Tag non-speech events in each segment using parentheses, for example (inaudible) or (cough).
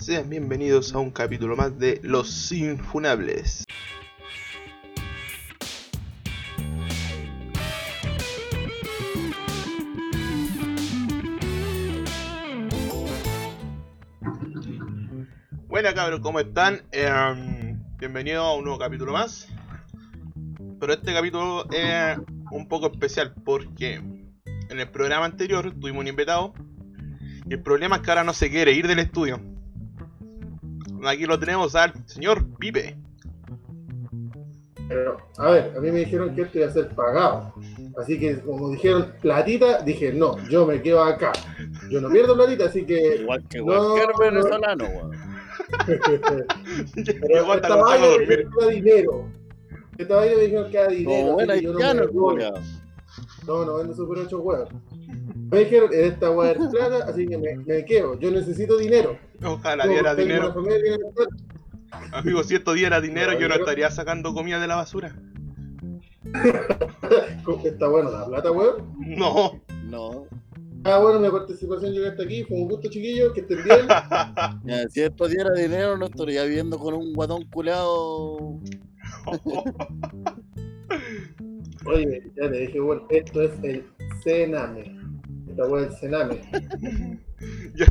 Sean bienvenidos a un capítulo más de Los Infunables. Buenas cabros, ¿cómo están? Eh, bienvenidos a un nuevo capítulo más. Pero este capítulo es un poco especial porque en el programa anterior tuvimos un invitado y el problema es que ahora no se quiere ir del estudio. Aquí lo tenemos al señor Pipe. Pero, a ver, a mí me dijeron que esto iba a ser pagado. Así que, como dijeron platita, dije, no, yo me quedo acá. Yo no pierdo platita, así que. Igual que No, no. venezolano, weón. Pero esta vaina me dormir. dijeron que era dinero. Esta vaina me dijeron que era dinero. Yo no, voy. culiao. no, no vendo super 8 huevos. Me dijeron, en esta hueá es plata, así que me, me quedo. Yo necesito dinero. Ojalá Yo diera dinero. familia Amigo, si esto diera dinero, yo no estaría sacando comida de la basura. (laughs) Está bueno la plata, huevo. No. No. Ah, bueno, mi participación llegó hasta aquí. Fue un gusto, chiquillos. Que estén bien. (laughs) Ya, si esto diera dinero, no estaría viviendo con un guatón culeado. (laughs) Oye, ya te dije, bueno, esto es el Cename. Esta hueá es el Cename. Ya.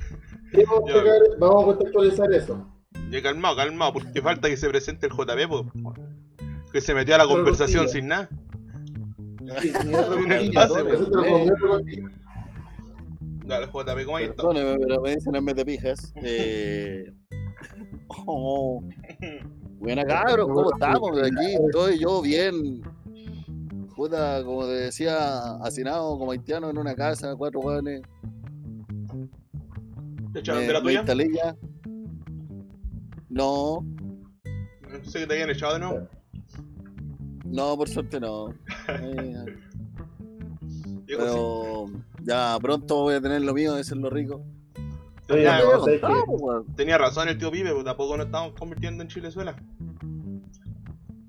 ¿Qué vamos, a vamos contextualizar eso. Ya calmado, calmado, porque falta que se presente el JB, po. Que se metió a la Pero conversación costilla. sin nada. ¿cómo ahí está? Perdóneme, pero me dicen en vez de pijas. Eh... (laughs) Oh. Buena cabros, ¿cómo estamos? Aquí estoy yo bien. Puta, como te decía, hacinado como haitiano en una casa, cuatro jóvenes. ¿Te echaron Me, de la tuya? instalé ya. No, No sé que te habían echado de nuevo. no, por suerte no. (laughs) Pero ya pronto voy a tener lo mío, eso es lo rico. Tenía razón el tío Pipe, pues tampoco nos estamos convirtiendo en Chilezuela.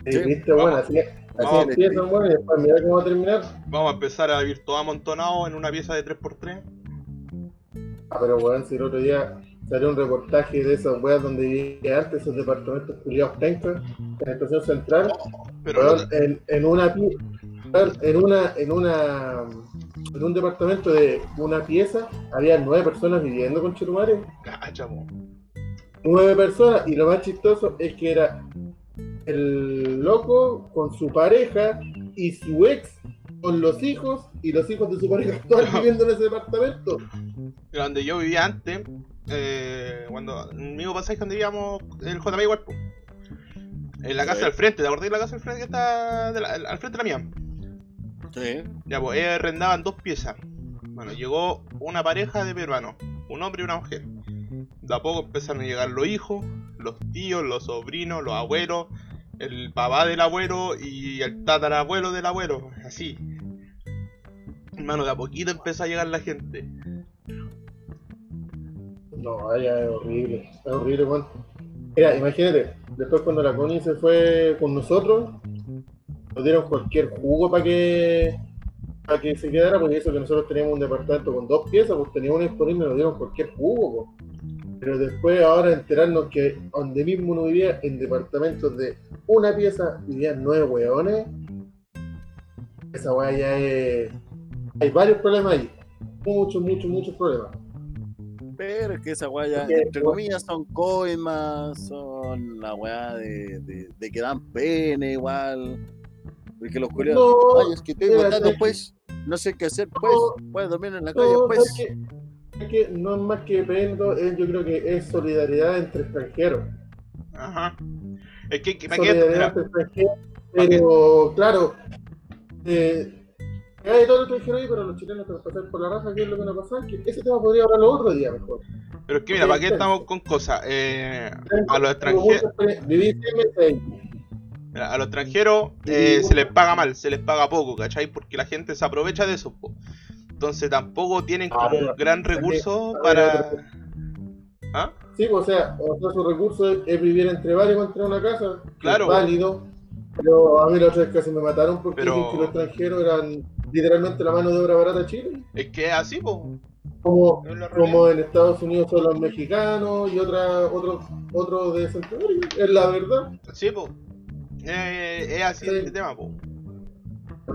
Sí, Sí, viste, bueno, así, así Vamos. empiezan, bueno, y después mira cómo va a terminar. Vamos a empezar a vivir todo amontonado en una pieza de 3x3. Ah, pero bueno, si el otro día salió un reportaje de esas weas donde vivía antes, esos departamentos culiados pencas, en la estación central, Pero weón, en, en una weón, en una, en una en un departamento de una pieza había nueve personas viviendo con Chetumare. cacha. Nueve personas, y lo más chistoso es que era el loco con su pareja y su ex con los hijos y los hijos de su pareja (laughs) actual viviendo en ese departamento. Donde yo vivía antes, eh, cuando el mismo pasaje donde vivíamos el JB igual. En la casa Sí. al frente, ¿te acordás de la casa al frente que está de la- al frente de la mía? Sí. Ya, pues ellos arrendaban dos piezas. Bueno, llegó una pareja de peruanos, un hombre y una mujer. De a poco empezaron a llegar los hijos, los tíos, los sobrinos, los abuelos, el papá del abuelo y el tatarabuelo del abuelo, así. Hermano, de a poquito empezó a llegar la gente. No, vaya, es horrible, es horrible, weón. Mira, imagínate, después cuando la Connie se fue con nosotros, nos dieron cualquier jugo para que para que se quedara, porque eso que nosotros teníamos un departamento con dos piezas, pues teníamos una disponible, nos dieron cualquier jugo, po. Pero después ahora enterarnos que donde mismo uno vivía, en departamentos de una pieza, vivían nueve hueones, esa weá ya es... Hay varios problemas ahí. Muchos, muchos, muchos problemas. Pero es que esa weá ya, Porque, entre comillas, son coimas, son la weá de, de, de que dan pene igual. Porque los culiados, No, ay, es que estoy que- pues, no sé qué hacer, pues, No, puedes dormir en la calle, pues. Que, que no es más que pendo, es- yo creo que es solidaridad entre extranjeros. Ajá. Es que, que ¿para qué? Solidaridad entre extranjeros, pero claro, eh, hay todo el extranjero ahí, pero los chilenos a pasar por la raja, que es lo que nos pasa, que ese tema podría hablarlo otro día mejor. pero es que mira, ¿para qué estamos con cosas? Eh, a los extranjeros, mira, a los extranjeros eh, se les paga mal, se les paga poco, ¿cachai? Porque la gente se aprovecha de eso, po. Entonces tampoco tienen Ah, como un gran recurso para... ¿Ah? Sí, o sea, o sea, su recurso es, es vivir entre varios contra una casa, que Claro. es válido. Pero a mí la otra vez casi me mataron porque Pero- dicen que los extranjeros eran literalmente la mano de obra barata de Chile. Es que es así, po. como, como en Estados Unidos son los mexicanos y otra, otros otro de Centroamérica, es la verdad. Sí, po. Eh, es así Sí. este tema, po.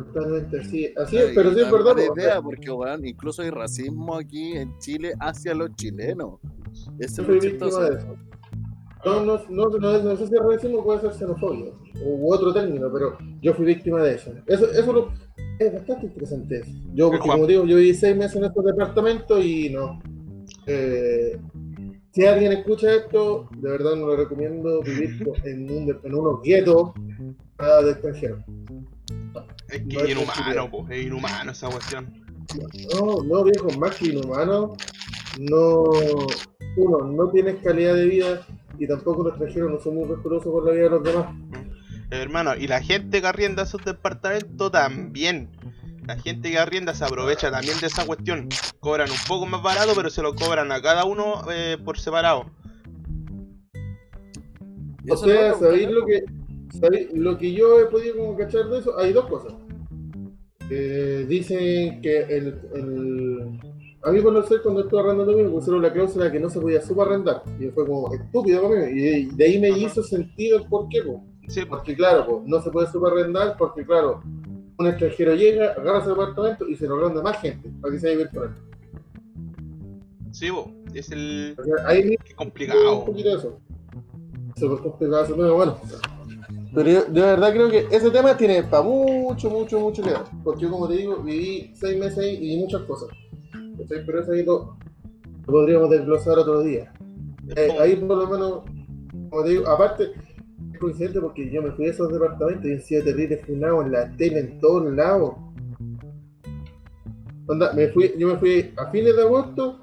Totalmente así, así Ay, es, pero sí es verdad. idea, porque weón, incluso hay racismo aquí en Chile hacia los chilenos. Eso yo es chistoso. de eso. No, no, no, no, no sé si racismo puede ser xenofobia u otro término, pero yo fui víctima de eso. Eso, eso lo- es bastante interesante. eso. Yo, porque como digo, yo viví seis meses en estos departamentos y no. Eh, si alguien escucha esto, de verdad no lo recomiendo vivir en, un, en unos guetos de extranjeros. Es que es inhumano, po. Es inhumano esa cuestión. No, no, viejo, más que inhumano, no, uno, no tienes calidad de vida y tampoco los extranjeros no son muy respetuosos por la vida de los demás. Eh, Hermano, y la gente que arrienda esos departamentos también. La gente que arrienda se aprovecha también de esa cuestión. Cobran un poco más barato, pero se lo cobran a cada uno eh, por separado. O sea, ¿sabéis lo que, lo que yo he podido como cachar de eso? Hay dos cosas. Eh, dicen que el, el... A mí conocer cuando estuve arrendando me pusieron la cláusula que no se podía subarrendar. Y fue como estúpido mí. Y de ahí me Ajá. hizo sentido el porqué. po. Sí. Porque claro, po, no se puede subarrendar porque claro, un extranjero llega, agarra ese departamento y se lo arrenda más gente para que se vivir con él. Sí, po. Es el. O sea, ahí mismo Qué un complicado. poquito de eso. Súper complicado tema, bueno. Pero yo de verdad creo que ese tema tiene para mucho, mucho, mucho que dar. Porque yo, como te digo, viví seis meses ahí y vi muchas cosas. Pero eso ahí lo, lo podríamos desglosar otro día. Eh, como- ahí por lo menos, como te digo, aparte, es coincidente porque yo me fui a esos departamentos y han sido terribles funados en la tele, en todos lados. Onda, me fui, yo me fui a fines de agosto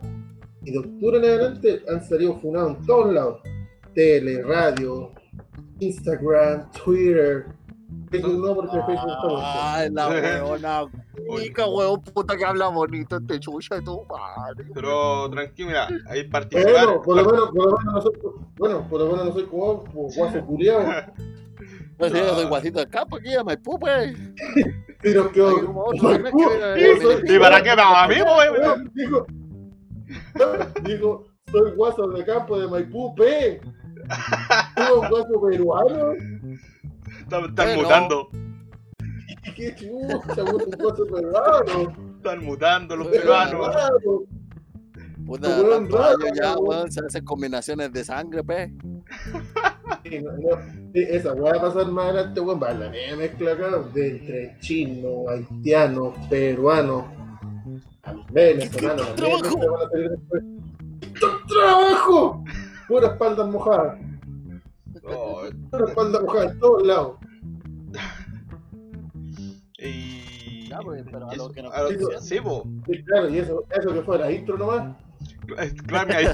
y de octubre en adelante han salido funados en todos lados. Tele, radio, Instagram, Twitter. Facebook no, porque Facebook está muerto. Ay, la weona. Mica, weón, puta que habla bonito este chucha de tu madre. Pero tranquilo, mira, ahí participar. Bueno, por lo menos, por lo menos no soy, bueno, por lo menos no soy como guaso culiao. (laughs) Pues sí, yo soy guasito del campo aquí, a Maipú, pues. (laughs) Pero que ¿Y (laughs) para qué me a mí? Dijo, dijo, soy guaso de campo de Maipú, pe. Guaso peruano. Están, están Bueno. mutando. Qué chucha, un guaso peruano. Están mutando los Bueno. peruanos. Puta, weón ya, weón. se hacen combinaciones de sangre, pues. Sí, no, no, sí, esa weá va a pasar más adelante, weón. Va a la media mezcla acá de entre chino, haitiano, peruano, venezolano. trabajo? después. ¡Trabajo! Pura espalda mojada. Oh, espalda mojada en todos lados. (laughs) y... Ya, pues, pero a lo eso- que nos. Sí. Sí, claro, y eso, eso que fue la intro nomás. (laughs) Claro, ahí- (laughs)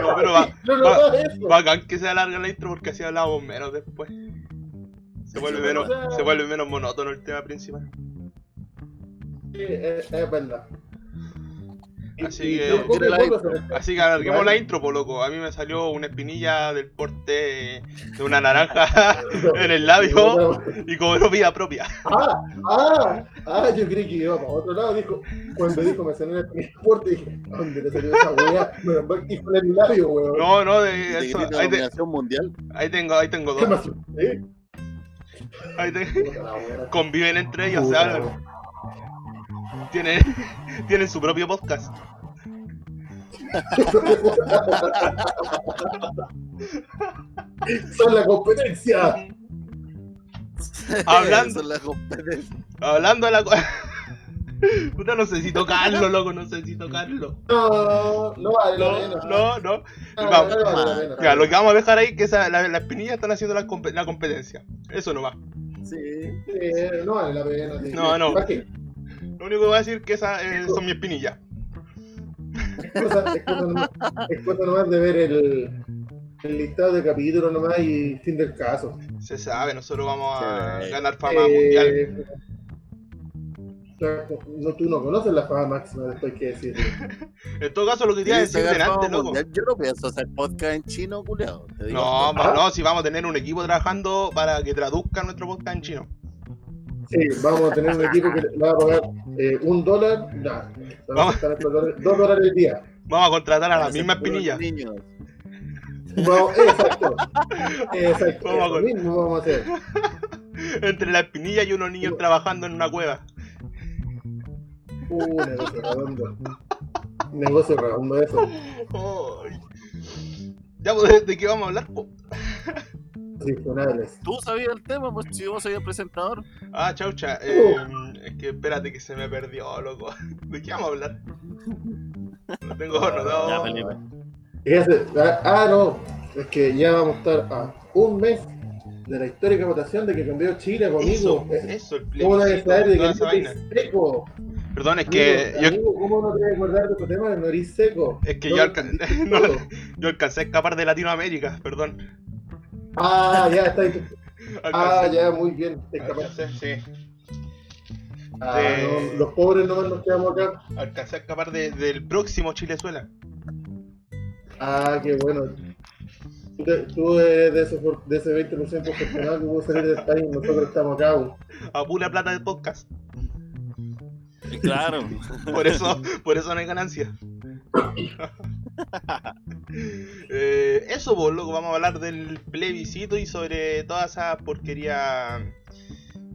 No, pero va, No, no, va- no, eso. bacán que se alarga la intro porque así hablamos menos después. Se vuelve Sí, menos, o sea- se vuelve menos monótono el tema principal. Sí, es, es verdad. Así que- la Así que alarguemos la intro, po loco. A mí me salió una espinilla del porte de una naranja (laughs) en el labio y cobró vida propia. Ah, ah, ah, yo creí que iba para otro lado. Dijo, cuando dijo me salió en el transporte, dije, ¿dónde le salió esa weá? Me lo dijo en el labio, weón. No, no, De de eso, de ahí, te- mundial. ahí tengo, ahí tengo ¿Qué dos. más? ¿Eh? Ahí te- (laughs) conviven entre ellos, se hablan. Weón. (laughs) Tienen, tienen su propio podcast. Son la competencia. (laughs) Hablando- es la competencia. Hablando de la (laughs) Puta, no sé si tocarlo, loco, no sé si tocarlo. No, no vale No, no, no. No, Vamos. no vale lo que vamos a dejar ahí es que esa, la- las espinillas están haciendo la, compe- la competencia. Eso nomás. Sí. Sí, no vale la pena. sí. No, no. ¿Para qué? Lo único que voy a decir es que esas eh, son mis espinillas. Es cosa, es cosa nomás, es cosa nomás de ver el, el listado de capítulos nomás y fin del caso. Se sabe, nosotros vamos a Sí. ganar fama Eh, mundial. o sea, no, tú no conoces la fama máxima después que decir. (laughs) En todo caso, lo que quería decir delante, loco. mundial. Yo no pienso hacer podcast en chino, digo. No, ¿Ah? no, si vamos a tener un equipo trabajando para que traduzcan nuestro podcast en chino. Sí, vamos a tener un equipo que le va a pagar eh, un dólar, nah, vamos a dólares- dos dólares al día. Vamos a contratar a la Para misma ser puros espinilla. niños. Vamos, exacto, exacto, Vamos a mismo vamos a hacer. (laughs) Entre la espinilla y unos niños trabajando en una cueva. Uh, negocio redondo. Negocio redondo eso. Ya, pues, ¿de, de qué vamos a hablar? ¿Tú sabías el tema? Pues si vos soy el presentador. Ah, chaucha. eh, es que espérate que se me perdió, loco. (laughs) ¿De qué vamos a hablar? (laughs) No tengo Ya, anotado. Ah, ah, no, es que ya vamos a estar a un mes de la histórica votación de que cambió Chile, pues, Eso, eso, el ¿Cómo no hay que saber de que toda el esa vaina. es seco? Perdón, es que Amigo, yo, amigo, ¿cómo no te vas a acordar de tu tema de nariz seco? es que No, yo, alcan- (laughs) no, yo alcancé a escapar de Latinoamérica, perdón. Ah, ya está. ahí. (laughs) Ah, ya, muy bien. Alcancé, sí. Ah, de- no, los pobres nomás nos quedamos acá. Alcancé a escapar de- del próximo Chilezuela. Ah, qué bueno. Tú, eres de ese, por- de ese 20% afortunado que pudo salir del país. Nosotros estamos acá. güey. A pura plata de podcast. Claro. Por eso, por eso no hay ganancia. (laughs) (laughs) Eh, eso, pues, loco, vamos a hablar del plebiscito y sobre toda esa porquería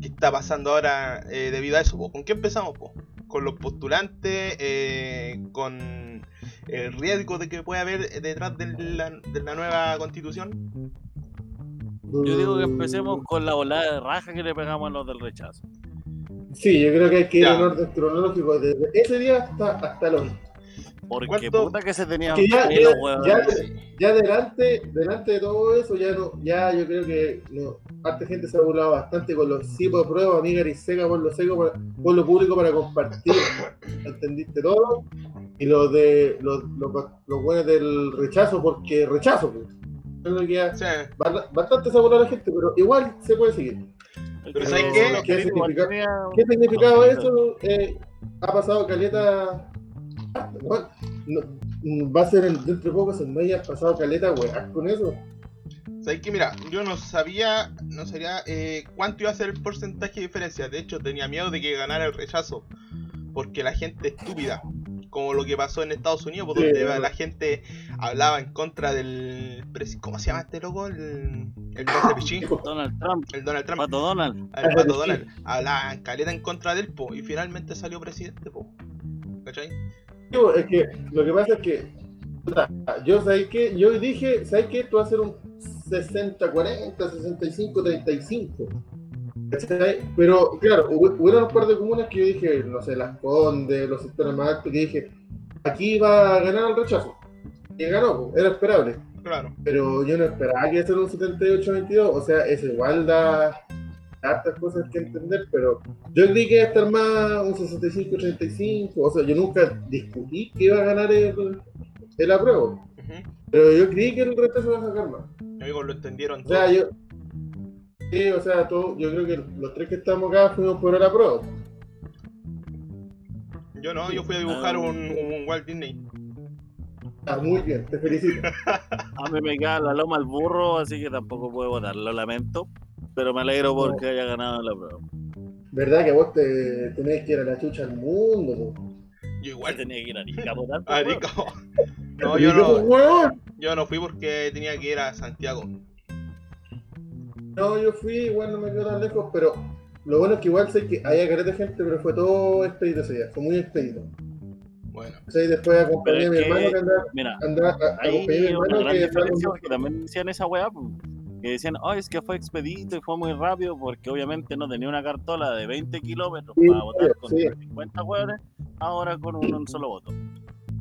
que está pasando ahora eh, debido a eso. pues. ¿Con qué empezamos? pues? Con los postulantes, eh, con el riesgo de que pueda haber detrás de la, de la nueva constitución. Yo digo que empecemos con la volada de raja que le pegamos a los del rechazo. Sí, yo creo que hay que ir Ya. en orden cronológico desde ese día hasta, hasta el. Porque ¿Cuánto? puta que se tenían Que ya- pelo, ya- weón. ya- Ya delante, delante de todo eso, ya no, ya yo creo que no, harta gente se ha burlado bastante con los sí por prueba, amiga y seca por lo seco, para- por lo público para compartir. ¿Entendiste todo? Y los de los, los, los buenos del rechazo, porque rechazo, pues. Que bastante se ha burlado la gente, pero igual se puede seguir. Pero ¿sabes qué? Tenía- ¿Qué significado eso? Eh, ha pasado caleta. No- va a ser en- dentro de poco, se me haya pasado caleta, weá, con eso. ¿sabes qué? Mira, yo no sabía, no sabía eh, cuánto iba a ser el porcentaje de diferencia. De hecho, tenía miedo de que ganara el rechazo. Porque la gente estúpida, como lo que pasó en Estados Unidos, pues, Sí, donde bueno. la gente hablaba en contra del. ¿Cómo se llama este loco? El, el Pichín, Donald Trump, el Donald Trump. Pato Donald. El pato Donald. Hablaban caleta en contra del po. Y finalmente salió presidente, po. ¿Cachai? Es que lo que pasa es que. Yo, ¿sabes qué? Yo dije, ¿sabes qué? Esto va a ser un 60-40, 65-35. ¿cachai? Pero, claro, hubo unos par de comunas que yo dije, no sé, Las Condes, los sectores más altos, que dije, aquí va a ganar el rechazo. Y ganó, era esperable. Claro. pero yo no esperaba que fuera un 78-22, o sea, es igual da hartas cosas que entender, pero yo creí que iba a estar más un 65-35, o sea, yo nunca discutí que iba a ganar el, el apruebo, pero yo creí que el resto se iba a sacar más. Amigos, lo entendieron O todo. sea, yo, sí, o sea, todo, yo creo que los tres que estamos acá fuimos por el apruebo. Yo no, yo fui a dibujar un, un Walt Disney. Ah, muy bien, te felicito. (laughs) A mí me queda la loma al burro, así que tampoco puedo votar, lo lamento. Pero me alegro porque haya ganado la prueba. ¿Verdad que vos te tenés que ir a la chucha al mundo? po? Yo Igual tenía que ir a Arica pues, Arica. (laughs) No, yo no, yo no fui porque tenía que ir a Santiago. No, yo fui, igual no me quedo tan lejos, pero lo bueno es que igual sé que había careta de gente, pero fue todo expedito ese día, fue muy expedito. Bueno, O sea, y después acompañé a mi hermano que- que andaba, Mira, andaba a- Ahí acompañé a mi hermano gran que porque también decían esa weá, pues, que decían, oh, es que fue expedito y fue muy rápido porque obviamente no tenía una cartola de 20 kilómetros Sí, para votar con sí. 50 hueones, ahora con un, un solo voto.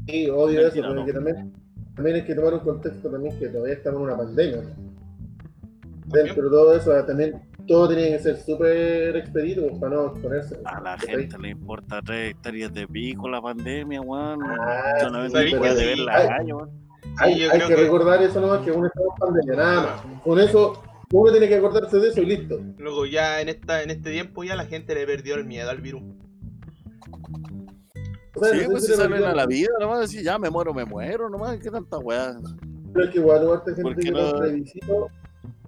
Sí, odio eso, pero no. que también, también hay que tomar un contexto también que todavía estamos en una pandemia. ¿no? Dentro de todo eso, también todo tenía que ser súper expedito pues, para no exponerse. A la gente le importa tres hectáreas de pico la pandemia, weón. Ah, Solamente ¿sabes después qué? de ver Sí, la calle, weón. Hay, Sí, yo hay creo que, que- recordar eso nomás, que uno está en pandemia, nada más. Con eso, uno tiene que acordarse de eso y listo. luego ya en esta en este tiempo ya la gente le perdió el miedo al virus. O sea, Sí, pues le salen a la vida, nomás decir, ya me muero, me muero, nomás, qué tanta weá. Pero es que igual hubo gente ¿Por qué que no? plebiscito,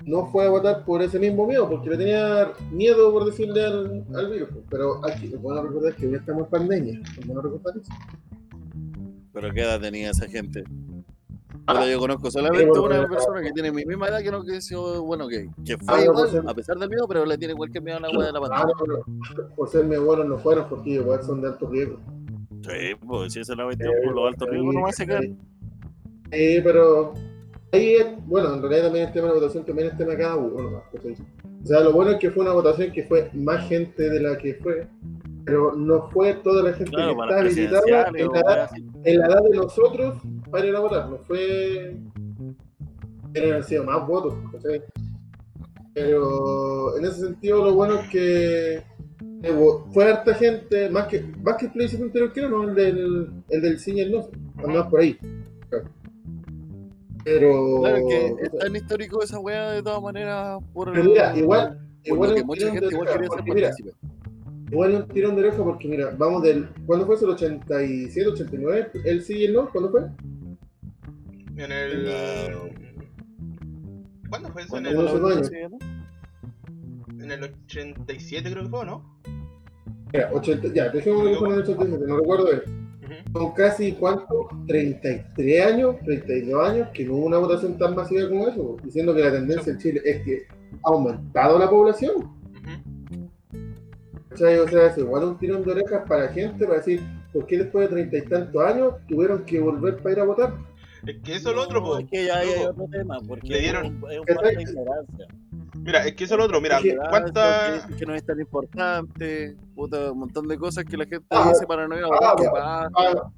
no fue a votar por ese mismo miedo, porque le tenía miedo, por decirle al, al virus. Pero aquí, lo bueno recordar que hoy estamos en pandemia. Es bueno recordar eso. Pero qué edad tenía esa gente. Ah, Puta, yo conozco solamente pero- una persona que tiene mi misma edad que no que sido, bueno, que, que fue Ah, igual, a pesar del miedo, pero le tiene cualquier miedo a la weá de la Claro, pandemia. pero por ser mi abuelo no fueron, porque igual son de alto riesgo. Sí, pues si esa es la cuestión, por los altos riesgos no se quedan. Sí, pero ahí es, bueno, en realidad también el tema de la votación también es tema de cada uno. ¿no? ¿cachai? O sea, lo bueno es que fue una votación que fue más gente de la que fue, pero no fue toda la gente Claro, que está habilitada en en la edad de nosotros para ir a votar. No fue. Hubieran sido más votos, ¿cachai? Pero en ese sentido, lo bueno es que eh, fue harta gente, más que, más que el plebiscito anterior que era, no, el del, el del sí y el no, por ahí. Pero. Claro, que es tan histórico esa weá de todas maneras por Pero mira, igual. por Igual que un mucha gente igual quería ser mira, igual es un tirón de oreja porque mira, vamos del. ¿Cuándo fue eso? ¿El 87, 89? ¿El sí y el no? ¿Cuándo fue? En el. ¿Cuándo fue eso? En el, en el 87 creo que fue, ¿o ¿no? Mira, 80, ya, fue en el 87, no recuerdo. Ujú. Son casi, ¿cuánto? 33 años, 32 años, que no hubo una votación tan masiva como eso, diciendo que la tendencia en Chile es que ha aumentado la población. O sea, es igual un tirón de orejas para la gente, para decir, ¿por qué después de treinta y tantos años tuvieron que volver para ir a votar? Es que eso es lo otro, po. Es que ya hay otro tema, porque dieron- es un, es un de ignorancia. Mira, es que eso es lo otro. Mira, Es que- Que ¿cuántas. dicen que no es tan importante, puta, un montón de cosas que la gente Ah, dice para no ir a ah, votar. que bueno. va- Ah,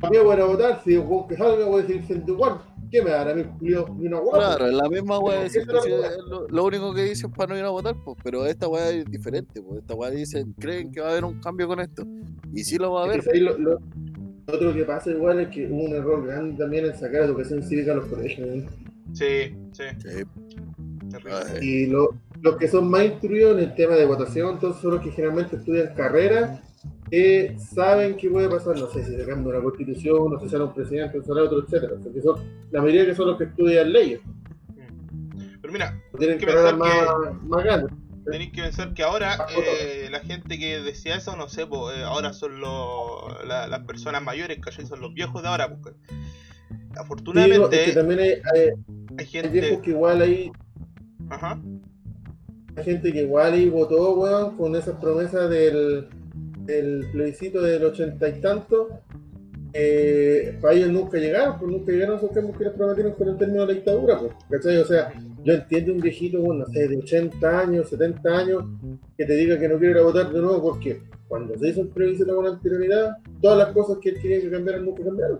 ¿Para qué voy a votar? Si yo que salga voy a decir siendo igual. ¿Qué me dará mi Julio ni una guapa? Claro, es la misma de Esa es lo, lo único que dicen para no ir a votar, pues, pero esta weá es diferente, pues esta weá dicen, creen que va a haber un cambio con esto. Y sí lo va a haber. Es que lo, lo- lo otro que pasa igual es que hubo un error grande también en sacar educación cívica a los colegios. ¿eh? Sí, sí. Y lo- los que son más instruidos en el tema de votación, entonces son los que generalmente estudian carrera, que saben qué puede pasar, no sé si se cambia una constitución, no sé si sale un presidente, sale otro, etcétera. Porque son, la mayoría que son los que estudian leyes, Pero mira, tienen que carreras pensar más, más grandes. Tenéis que pensar que ahora eh, la gente que decía eso, no sé, po, eh, ahora son los, la- las personas mayores, ¿cachai? Son los viejos de ahora, Sí, no, afortunadamente es que también hay, hay- hay hay viejos gente. que igual ahí Ajá. Hay gente que igual y votó, weón, con esas promesas del, del plebiscito del ochenta y tanto. Eh, para ellos nunca llegaron, pues nunca llegaron esos cambios que les prometieron con el término de la dictadura, pues, ¿cachai? O sea, yo entiendo un viejito, bueno, no sé, de 80 años, 70 años, que te diga que no quiere ir a votar de nuevo, porque cuando se hizo el plebiscito con anterioridad, todas las cosas que él quería que cambiaran nunca cambiaron.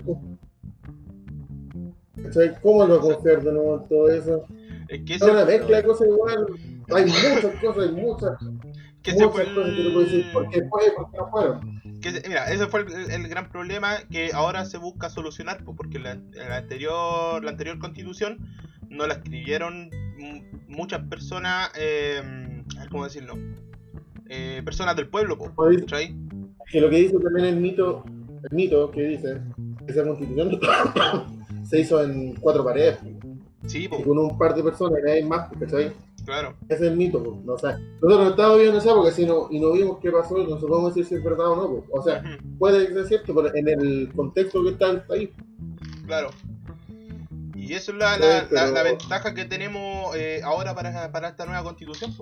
¿Cómo él va a confiar de nuevo en todo eso? Es que Es ese, una mezcla de cosas igual. Hay muchas cosas, hay muchas, que fue muchas cosas que tú puedes decir, ¿por qué el, fue? ¿Por qué no fueron? que ese- mira, ese fue el, el gran problema que ahora se busca solucionar, po, porque la, la anterior, la anterior constitución no la escribieron mu- muchas personas, eh, ¿cómo decirlo? Eh, personas del pueblo, po. Que lo que dice también el mito, el mito que dice, que esa constitución (coughs) se hizo en cuatro paredes, Sí, y po, con un par de personas, y hay más, ¿cachai? claro. Ese es el mito, no, o sea, nosotros no estábamos viendo esa porque si no, y no vimos qué pasó, y no podemos decir si es verdad o no, pues. o sea, puede ser cierto, pero en el contexto que está el país, Claro. Y eso es la, la, la- pero- la ventaja que tenemos eh, ahora para, para esta nueva constitución.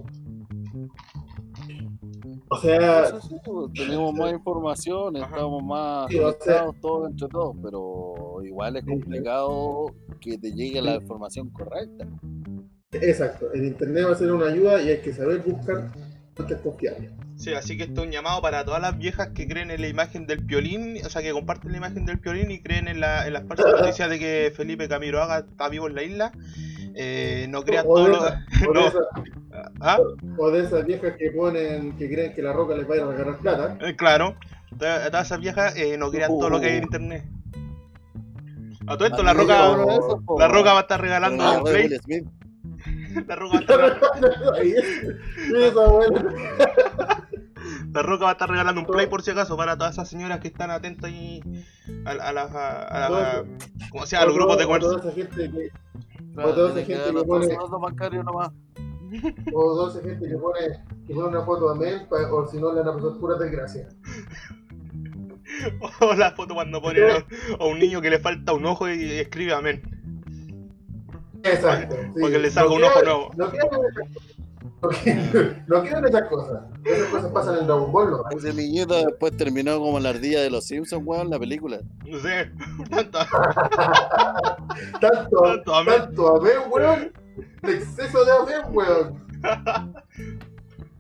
o sea, Eso sí, pues, tenemos más información, Ajá. estamos más Sí, o sea- conectados todos entre todos, pero igual es Sí. complicado que te llegue la información correcta. exacto, el internet va a ser una ayuda y hay que saber buscar fuentes confiables. Sí, así que esto es un llamado para todas las viejas que creen en la imagen del piolín, o sea, que comparten la imagen del piolín y creen en, la, en las falsas (laughs) noticias de que Felipe Camiroaga está vivo en la isla. Eh, no crean todo lo. (laughs) No. esas, ¿Ah? o de esas viejas que ponen, que creen que la roca les va a ir a regalar plata. Eh, claro, todas todas esas viejas eh, no crean todo lo que hay en internet. A todo esto, la roca, la va a estar regalando un play. (laughs) La roca va a estar, Ahí es- esa buena. la roca va a estar regalando un play por si acaso para todas esas señoras que están atentas ahí a, a las. A, a- a- como sea, a los grupos de O toda comercio. esa gente que, Claro, toda esa gente que pone-. O 12 gente que pone, que pone una foto a Mel, pa- o si no le van a pasar puras desgracias. (laughs) O la foto cuando pone a, a un niño que le falta un ojo y escribe amén. Exacto. sí. Porque le salga No un ojo nuevo. No quiero (laughs) no quiero esas cosas. Esas cosas pasan en Dragon Ball, ¿no? Ese niñito después terminó como la ardilla de los Simpsons, weón, la película. No sé, tanta. Tanto, Tanto amén. tanto amén, weón. El exceso de amén, weón. (laughs)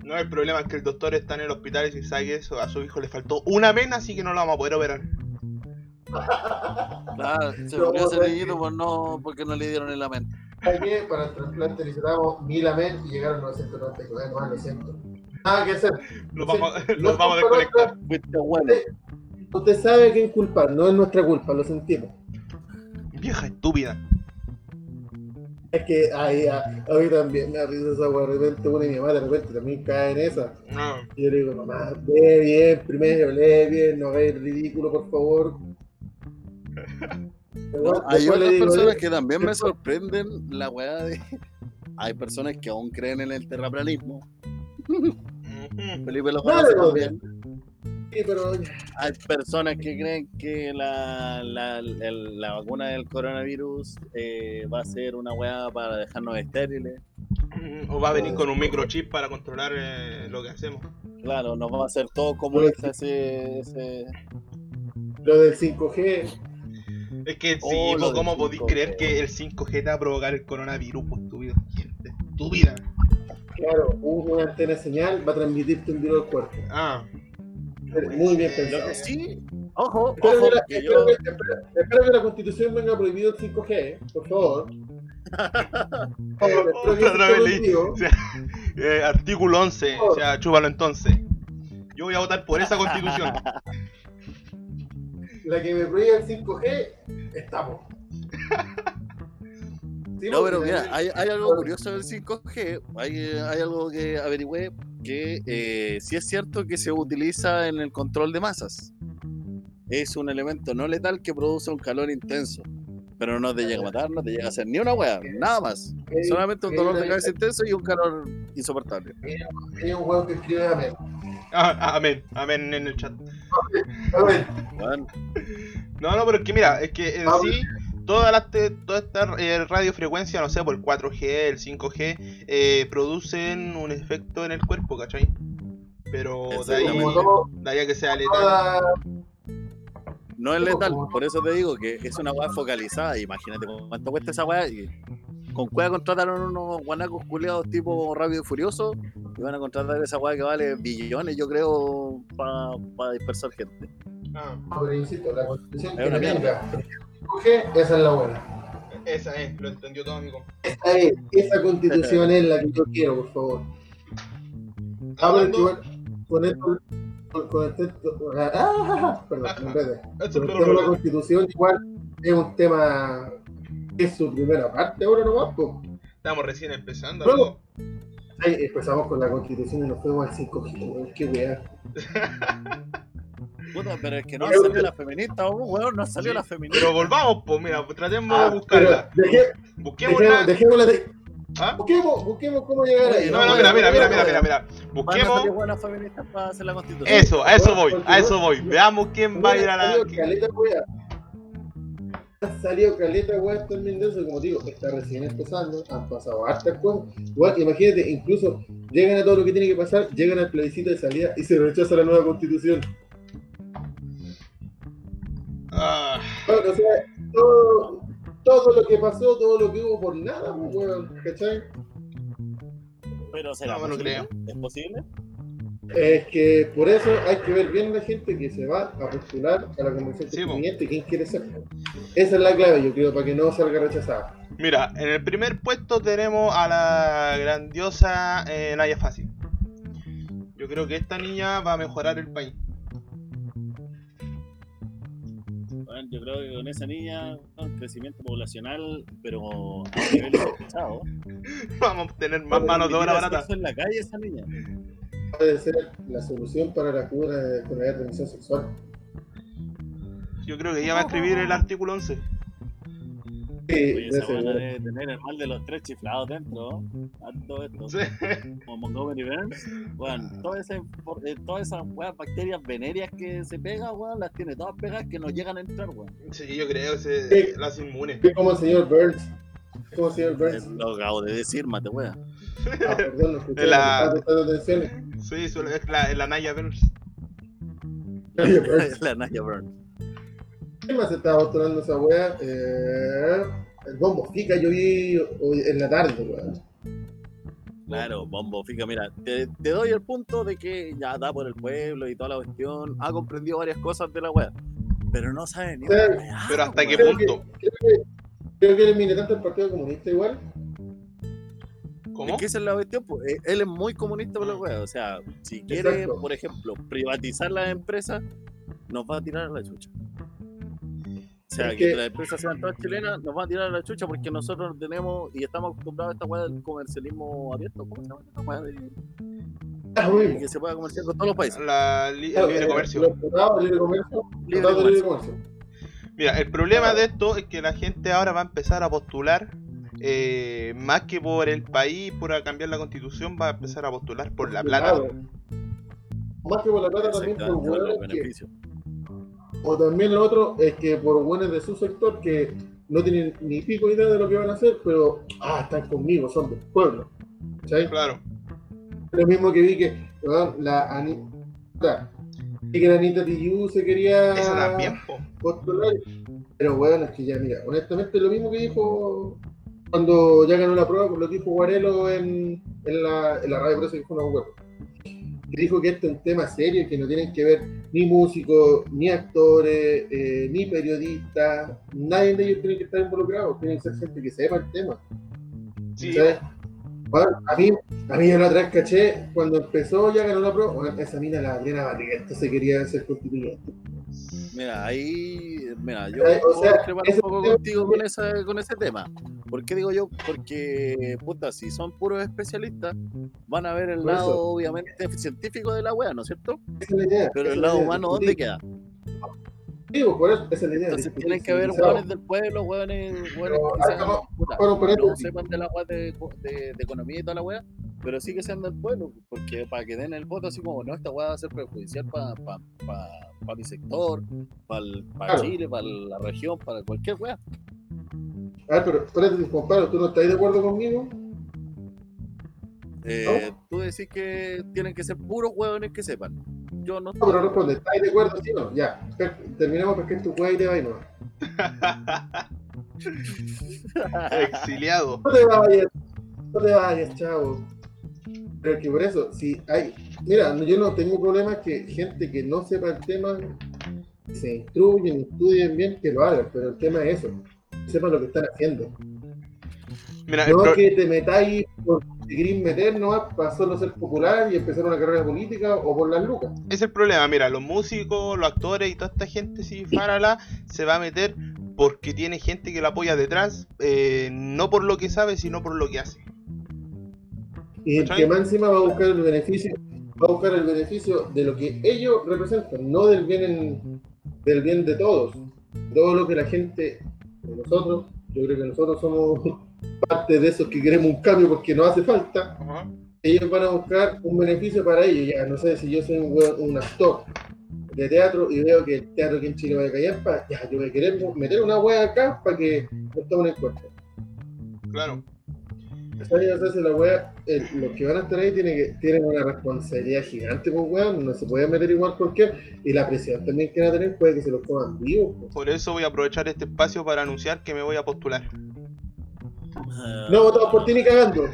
No, el problema es que el doctor está en el hospital y si sabe que eso a su hijo le faltó una vena, así que no lo vamos a poder operar. Claro, se No, murió ese niñito por no, porque no le dieron el amén. ¿Sabes Para el trasplante necesitábamos mil amén y llegaron 999, no, lo siento. Nada que hacer. Los vamos, Sí, (laughs) los vamos a es culpa desconectar. Bueno. Usted sabe quién culpar, no es nuestra culpa, lo sentimos. Vieja estúpida. Es que ay, a, a mí también me risa esa weá, de repente una y mi mamá de repente también cae en esa. No. Y yo le digo, mamá, lee bien, primero, lee bien, no hagáis ridículo, por favor. Después- Hay otras digo, personas "Eh, que también me sorprenden la weá de. (laughs) Hay personas que aún creen en el terraplanismo. Felipe lo conoce también. Sí, pero Hay personas que creen que la, la, el- la vacuna del coronavirus eh, va a ser una weá para dejarnos estériles. O va a venir con un microchip para controlar eh, lo que hacemos. Claro, nos va a hacer todo comunista ese, ese, lo del 5G, Es que sí, Oh, lo del ¿cómo podéis 5G. creer que el 5G te va a provocar el coronavirus? Pues estúpido, gente. Estúpida. claro, una antena señal va a transmitirte un virus al cuerpo. Ah, Muy bien Lo pensado. que sí, ojo, Espero ojo, que, la, que espero yo, que- espero- espero que la constitución venga prohibido el 5G, ¿eh? por favor. (laughs) Otra vez. O sea, (laughs) eh, artículo 11, o sea, chúpalo entonces. Yo voy a votar por esa constitución. (laughs) La que me prohíbe el 5G, estamos. (laughs) Sí, No, pero mira, hay, hay algo curioso del 5G. Hay, hay algo que averigüé que eh, sí es cierto que se utiliza en el control de masas. Es un elemento no letal que produce un calor intenso. Pero no te llega a matar, no te llega a hacer ni una wea, nada más. Solamente un dolor de cabeza intenso y un calor insoportable. Hay un huevo que escribe amén. Ah, amén, amén en el chat. Amén. Bueno, No, no, pero es que mira, es que en sí, todas las te- toda esta eh, radiofrecuencia, no sé, por el 4G, el 5G, eh, producen un efecto en el cuerpo, ¿cachai? Pero de ahí, todo, de ahí a que sea letal. toda- no es letal, por eso te digo que es una wea focalizada. Imagínate cuánto cuesta esa wea. Y con cueva contrataron unos guanacos culeados tipo rápido y furioso y van a contratar esa wea que vale billones, yo creo, para dispersar gente. Ah, pero insisto, la constitución Es que una venga. 5G, esa es la buena. esa es, lo entendió todo, amigo. Esa es, esa constitución es la que yo quiero, por favor. Igual, con esto, con, texto, ah, perdón, de la constitución, igual es un tema, es su primera parte ahora nomás, pues. Estamos recién empezando, Luego. Ahí empezamos con la constitución y nos fuimos al 5G, weón, qué weá. (laughs) Puta, pero es que no salido la feminista, oh, weón, no ha salido Sí, la feminista. Pero volvamos, pues mira, tratemos Ah, de buscarla. pero deje- Busquémosla. dejemos, de- ¿Ah? busquemos, busquemos cómo llegar ahí. No, no, mira, mira, mira, mira, mira, mira. Busquemos. buenas feministas para hacer la constitución. Eso, a eso voy, a eso voy. Veamos quién va a ir a la. (laughs) salido caleta, weá. Ha salido caleta, weá, también de eso, como digo, está recién empezando, han pasado hartas cosas. Igual, imagínate, incluso llegan a todo lo que tiene que pasar, llegan al plebiscito de salida y se rechaza la nueva constitución. Ah, Bueno, o sea, todo, todo lo que pasó, todo lo que hubo por nada, weón, ¿cachai? Pero será No, posible? ¿Es posible? Es que por eso hay que ver bien la gente que se va a postular a la convención Sí, constituyente, quién quiere ser. Esa es la clave, yo creo, para que no salga rechazada. mira, en el primer puesto tenemos a la grandiosa eh, Naya Fácil. Yo creo que esta niña va a mejorar el país. Bueno, yo creo que con esa niña, un crecimiento poblacional, pero a nivel sospechado. (laughs) Vamos a tener más manos de obra barata. en la calle esa niña. Puede ser la solución para la cura de enfermedad de transmisión sexual. Yo creo que ella va a escribir el artículo 11. Sí, Oye, esa buena debe tener el mal de los tres chiflados dentro. Tanto esto. Sí. Como Montgomery Burns. Bueno, todas esas, eh, todas esas weas, bacterias venéreas que se pegan, weón, las tiene todas pegadas que no llegan a entrar, weón. Sí, yo creo que se Sí. las inmune. Es como el señor Burns. Como el señor Burns. Lo acabo de decir, mate, weón. Ah, perdón, escuché. De la-. Sí, es la, la Naya Burns. (laughs) La Naya Burns. ¿Qué más estaba postulando esa wea? Eh, el bombo fica yo vi hoy en la tarde, weón. Claro, Bombo, fija, mira, te, te doy el punto de que ya da por el pueblo y toda la cuestión, ha comprendido varias cosas de la wea, pero no sabe ni Sí, una wea, Pero hasta qué Creo weón. que, punto. creo que, creo que él es militante del Partido Comunista igual. ¿Cómo? Es que esa es la cuestión, pues, eh, él es muy comunista por la wea, o sea, si quiere, Exacto. por ejemplo, privatizar las empresas, nos va a tirar a la chucha. O sea, Es que, que- las empresas sean todas chilenas, nos va a tirar a la chucha porque nosotros tenemos y estamos acostumbrados a esta weá del comercialismo abierto. ¿Cómo se llama esta weá? De, Ah, que se pueda comerciar con todos los países. La li- el Claro, libre eh, comercio. Los tratados de libre comercio. Libre comercio. Mira, el problema de esto es que la gente ahora va a empezar a postular, eh, más que por el país, por cambiar la constitución, va a empezar a postular por la plata. Claro. Más que por la plata también por hueones o también lo otro es que por buenos de su sector que no tienen ni pico idea de lo que van a hacer, pero ah, están conmigo, son del pueblo. ¿Cachai? Claro. Lo mismo que vi que la Anita, vi que la Anita Tijoux se quería Eso postular, pero bueno, es que ya, mira, honestamente lo mismo que dijo cuando ya ganó la prueba, por lo que dijo Guarelo en, en, la, en la radio por eso que fue una web. Que dijo que esto es un tema serio, que no tienen que ver ni músicos, ni actores, eh, ni periodistas, nadie de ellos tiene que estar involucrado, tienen que ser gente que sepa el tema. Sí, ¿sabes? Bueno, a mí, a mí yo la otra vez caché, cuando empezó ya ganó la prueba, bueno, esa mina la Adriana Barrientos se quería ser constituyente. Mira, ahí, mira, yo o puedo sea, discrepar ese un poco contigo con, esa, con ese tema. ¿Por qué digo yo? Porque, puta, si son puros especialistas, van a ver el Por lado, eso. obviamente, científico de la wea, ¿no es cierto? Esa es la idea. Pero el lado idea, humano, ¿dónde discutir. queda? Sí, pues, por eso, esa es la idea. Entonces tienen que haber hueones del pueblo, hueones, hueones Pero, que ah, sean, no, puta, pero no sepan de la wea de, de, de economía y toda la wea, pero sí que sean del pueblo, porque para que den el voto así como, no, esta wea va a ser perjudicial para pa, pa, pa mi sector, para Claro. Chile, para la región, para cualquier wea. A ver, pero espérate, compadre, ¿tú no estás de acuerdo conmigo? Eh, Tú decís que tienen que ser puros hueones que sepan. Yo no No, pero responde, ¿estás de acuerdo, sí no? Ya, terminamos porque tu hueá y te va y no. Exiliado. No te vayas, no te vayas, chavo. Pero es que por eso, si hay. Mira, yo no tengo problema que gente que no sepa el tema se instruyen, estudien bien, que lo hagan, pero el tema es eso, sepan lo que están haciendo. Mira, No que te metáis por si querís meter no para solo ser popular y empezar una carrera política o por las lucas. es el problema. Mira, los músicos, los actores y toda esta gente, si Farala se va a meter porque tiene gente que la apoya detrás, eh, no por lo que sabe, sino por lo que hace. Y el que más encima va a buscar el beneficio, va a buscar el beneficio de lo que ellos representan, no del bien en- del bien de todos. Todo lo que la gente, de nosotros, yo creo que nosotros somos (laughs) parte de esos que queremos un cambio porque nos hace falta. Ellos van a buscar un beneficio para ellos. Ya no sé si yo soy un, actor de teatro y veo que el teatro aquí en Chile va a caer, pa, ya yo voy a querer meter una wea acá para que nos tomen en cuenta. Claro. ¿Cachai? O sea, si la wea, el- los que van a estar ahí tienen, que, tienen una responsabilidad gigante, pues weón, no se puede meter igual cualquier, y la presión también que van a tener puede que se los coman vivos. pues. Por eso voy a aprovechar este espacio para anunciar que me voy a postular. No votamos por ti ni cagando.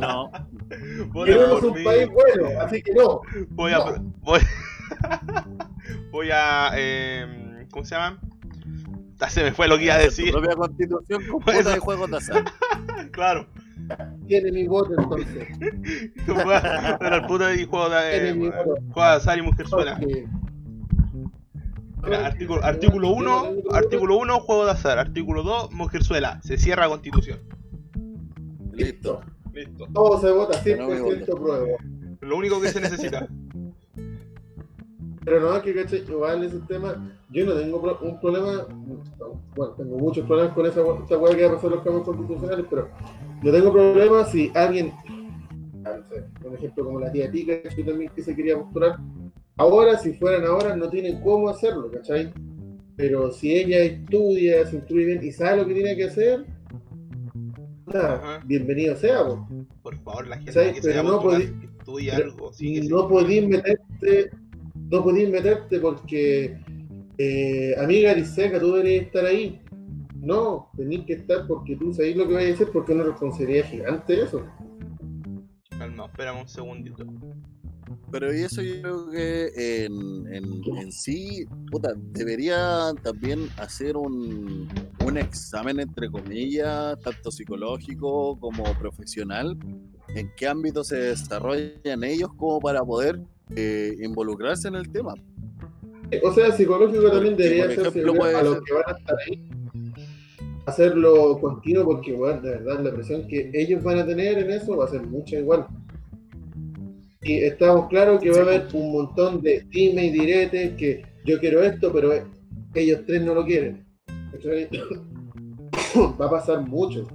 no. (laughs) Queremos un mí. país bueno, así que no. Voy a. No. Voy, (laughs) voy a. eh, ¿Cómo se llama? Ah, se me fue lo que iba a Tu decir. propia constitución con (laughs) de juegos de azar. Claro. Tiene mi voto entonces. (laughs) Era el puto de juego de. mi voto. Juego de azar y mujerzuela. Porque- Mira, artículo, artículo 1, artículo 1, juego de azar. Artículo 2, mujerzuela. Se cierra constitución. Listo. Listo. Todo se vota No me 100% prueba. Lo único que se necesita. Pero no, que caché, igual ese tema, yo no tengo pro- un problema, bueno, tengo muchos problemas con esa, esa weá que va a pasar los cambios constitucionales, pero no tengo problema si alguien, por ejemplo como la tía Pikachu también que se quería postular, ahora, si fueran ahora, no tienen cómo hacerlo, ¿cachai? Pero si ella estudia, se instruye bien y sabe lo que tiene que hacer, nada, Ajá. bienvenido sea. Por favor, la gente ¿Sabes? que se Pero va a no postular, podí- que estudie pero algo. Sí, que no podís meterte, no podís meterte porque, eh, amiga Ariseca, tú deberías estar ahí. No, tenés que estar porque tú sabés lo que vas a hacer porque es una responsabilidad gigante eso. Calma, espérame un segundito. Pero y eso yo creo que en, en, en sí, puta, debería también hacer un, un examen, entre comillas, tanto psicológico como profesional, en qué ámbito se desarrollan ellos como para poder eh, involucrarse en el tema. O sea, psicológico también debería ser puede a los que van a estar ahí. Hacerlo continuo porque, bueno, de verdad, la presión que ellos van a tener en eso va a ser mucha igual. Y estamos claros que va a haber un montón de dime y diretes que yo quiero esto, pero ellos tres no lo quieren. (coughs) Va a pasar mucho.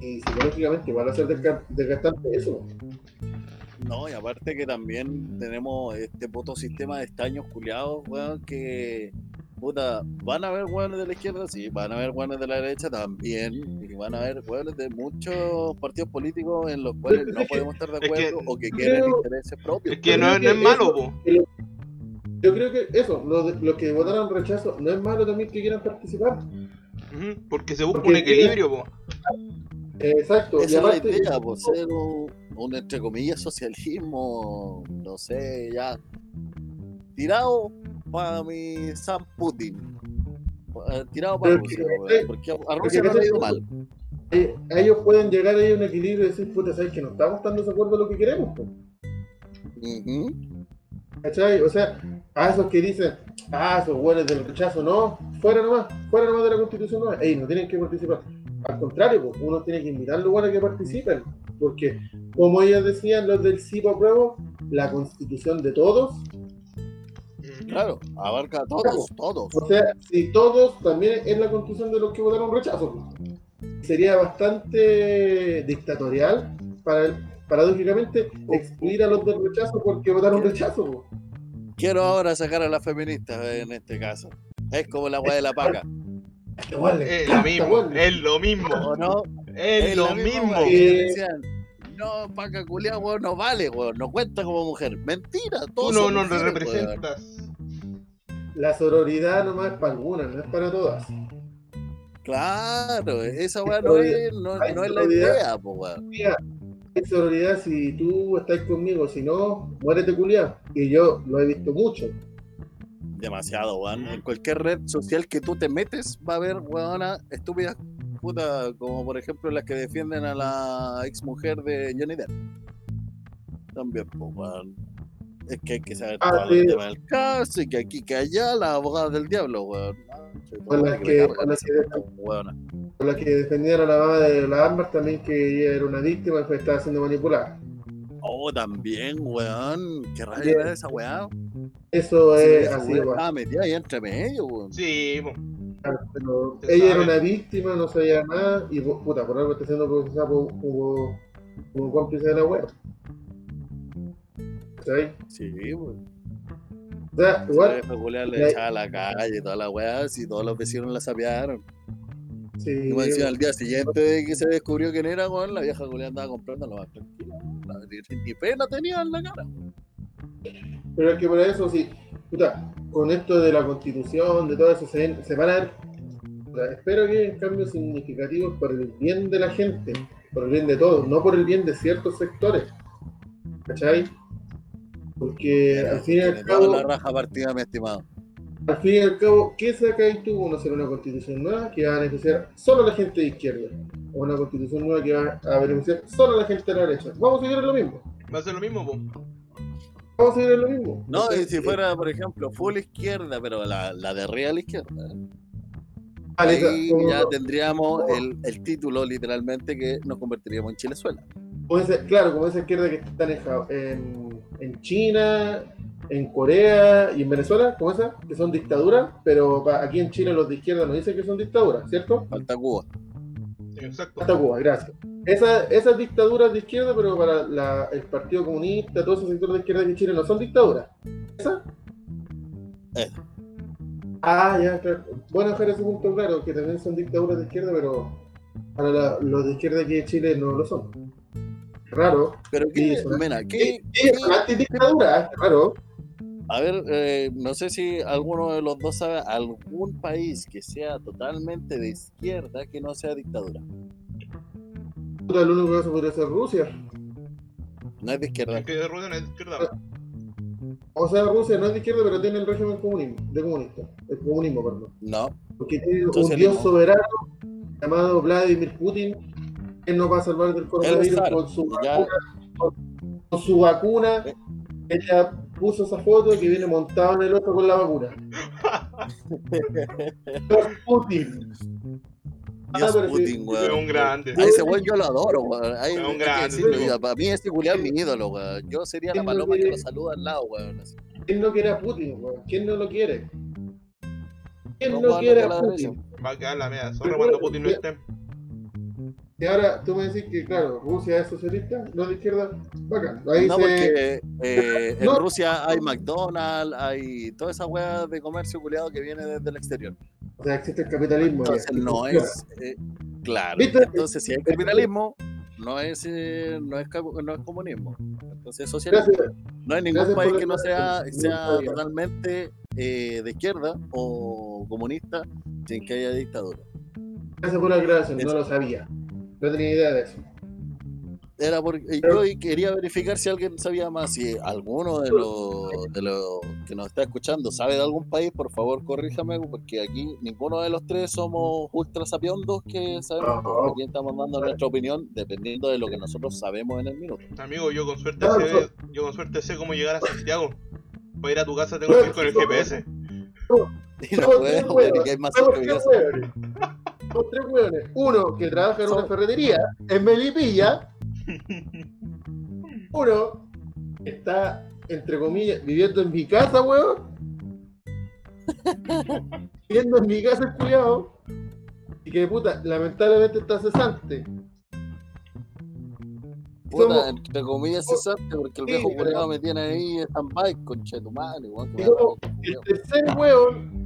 Y psicológicamente igual va a ser desga- desgastante eso. No, y aparte que también tenemos este puto sistema de estaños culiados, weón, que puta, van a haber weones de la izquierda, sí, van a haber weones de la derecha también, y van a haber weones de muchos partidos políticos en los cuales no (laughs) podemos estar de es que acuerdo o que quieren creo- intereses propios. Es que no, creo no es que malo, eso- po. Yo creo que eso, los, que votaron rechazo, no es malo también que quieran participar. Porque se busca Porque un equilibrio, po. Eh, Exacto. Esa y es la idea, pues ser un, entre comillas socialismo, no sé, ya tirado para mi San Putin. Eh, Tirado para Rusia, weón, porque a Rusia no le ha ido mal. eh, ellos pueden llegar ahí a un equilibrio y decir, puta, ¿sabes que no estamos tan de acuerdo en lo que queremos? O sea, a esos que dicen, ah, esos buenos del rechazo, no, fuera nomás, fuera nomás de la constitución, no, Ey, no tienen que participar. Al contrario, pues, uno tiene que bueno, a que participen, porque como ellos decían, los del sí por prueba, la constitución de todos. Claro, abarca a todos, todos. o sea, si todos también es la constitución de los que votaron rechazo, sería bastante dictatorial para paradójicamente excluir a los del rechazo porque votaron rechazo. Quiero ahora sacar a las feministas en este caso. Es como la weá de la paca, Es lo mismo, es lo mismo, ¿o no? es lo mismo. que Eh, decían, No, paca culiao, weón, no vale, weón, no cuenta como mujer. Mentira, Tú todos no mujeres, weón. representas. La sororidad nomás es para algunas, no es para todas. Claro, esa weá no es, no, no la idea, po, weón. Hay sororidad si tú estás conmigo, si no, muérete culiado. Y yo lo he visto mucho. Demasiado, weón. En cualquier red social que tú te metes, va a haber weona estúpidas puta, como por ejemplo las que defienden a la ex mujer de Johnny Depp. También, pues, weón. Es que hay que saber Ah, todo sí. el tema del caso y que aquí, que allá, la abogada del diablo, weón. Con las que- con las que- defendieron a la mamá de la Ámbar también que ella era una víctima y fue estaba siendo manipulada. Oh, también, weón. Qué También. era esa weá. Eso Sí, es esa así, igual. Estaba metida ahí entre medio, weón. Sí. Pero Se ella era una víctima, no sabía nada y pu- puta, por algo está siendo procesada como, como cómplice de la web. ¿Sabes? Sí, weón. O sea, igual, Julia le la- echaba a la calle y toda la weá, y todos los vecinos la sapearon. sí, Y decía, al día siguiente de que se descubrió quién era, weón, la vieja Julia andaba comprando lo más tranquila. ni pena tenía en la cara. pero es que por eso, sí, puta, con esto de la constitución, de todo eso, se, se van a ver, espero que hayan cambios significativos por el bien de la gente, por el bien de todos, no por el bien de ciertos sectores. ¿Cachai? Porque al fin y al cabo, la raja partida, mi estimado. al fin y al cabo, ¿qué sacáis tú con hacer una constitución nueva que va a beneficiar solo a la gente de izquierda? O una constitución nueva que va a beneficiar solo a la gente de la derecha. Vamos a seguir en lo mismo. Va a ser lo mismo, po. Vamos a seguir en lo mismo. No, y si eh, fuera, por ejemplo, full izquierda, pero la, la de real izquierda. vale, Ahí como- ya tendríamos el, el título, literalmente, que nos convertiríamos en Chilezuela. esa- claro, como esa izquierda que están en, en, en China, en Corea y en Venezuela, como esa, que son dictaduras, pero aquí en Chile los de izquierda no dicen que son dictaduras, ¿cierto? Falta Cuba. Exacto. Hasta Cuba, gracias. Esa, esas dictaduras de izquierda, pero para la- el Partido Comunista, todos esos sectores de izquierda en Chile no son dictaduras. ¿Esa? Esa. Ah, ya, claro. Bueno, dejar ese punto claro, que también son dictaduras de izquierda, pero para la- los de izquierda aquí en Chile no lo son. Raro. Pero qué, suena- mira, qué, es una antidictadura, raro. A ver, eh, no sé si alguno de los dos sabe algún país que sea totalmente de izquierda que no sea dictadura. Lo único que hace podría ser Rusia. No es de izquierda. Es que de Rusia no es de izquierda. O sea, Rusia no es de izquierda, pero tiene el régimen comunismo, de comunista. El comunismo, perdón. No. Porque tiene un dios soberano llamado Vladimir Putin. Él nos va a salvar del coronavirus con su vacuna. Con, con su vacuna. Ella puso esa foto que viene montado en el otro con la vacuna. (laughs) Putin. Dios Ah, sí. Putin, Es weón. un grande. A ese weón yo lo adoro, weón. Es un grande, decirlo, Para mí ese culiao es mi ídolo, weón. Yo sería la ¿Quién no paloma que lo saluda al lado, weón. así. ¿Quién no quiere a Putin? weón? ¿Quién no lo quiere? ¿Quién No, no, weón, quiere a Putin? Va a quedar la media zorra cuando Putin no esté. Y ahora tú me decís que, claro, Rusia es socialista, no de izquierda, bacán. Ahí No, se... porque eh, en No. Rusia hay McDonald's, hay toda esa weá de comercio culiado que viene desde el exterior. O sea, existe el capitalismo. Entonces no es. eh, claro. ¿Viste? Entonces, si hay capitalismo, no es, eh, no es, no es comunismo. Entonces es socialismo. Gracias. No hay ningún gracias país que no sea, sea totalmente eh, de izquierda o comunista sin que haya dictadura. Gracias por la aclaración, no lo sabía. No tenía idea de eso. Era porque yo quería verificar si alguien sabía más. Si alguno de los, de los que nos está escuchando sabe de algún país, por favor corríjame, porque aquí ninguno de los tres somos ultra sapiondos que sabemos. Todo. Aquí estamos dando nuestra opinión dependiendo de lo que nosotros sabemos en el minuto. Amigo, yo con suerte Claro, sé, yo con suerte sé cómo llegar a Santiago. Para ir a tu casa tengo que ir con el GPS. (laughs) Y no que hay más tres hueones. Uno que trabaja en una ferretería en Melipilla. Uno está, entre comillas, viviendo en mi casa, hueón. viviendo en mi casa, el culiao. Y que puta, lamentablemente está cesante. Puta, Somos- entre comillas cesante, porque el Sí, viejo culiado me tiene ahí stand-by, conche tu madre, weón, el tercer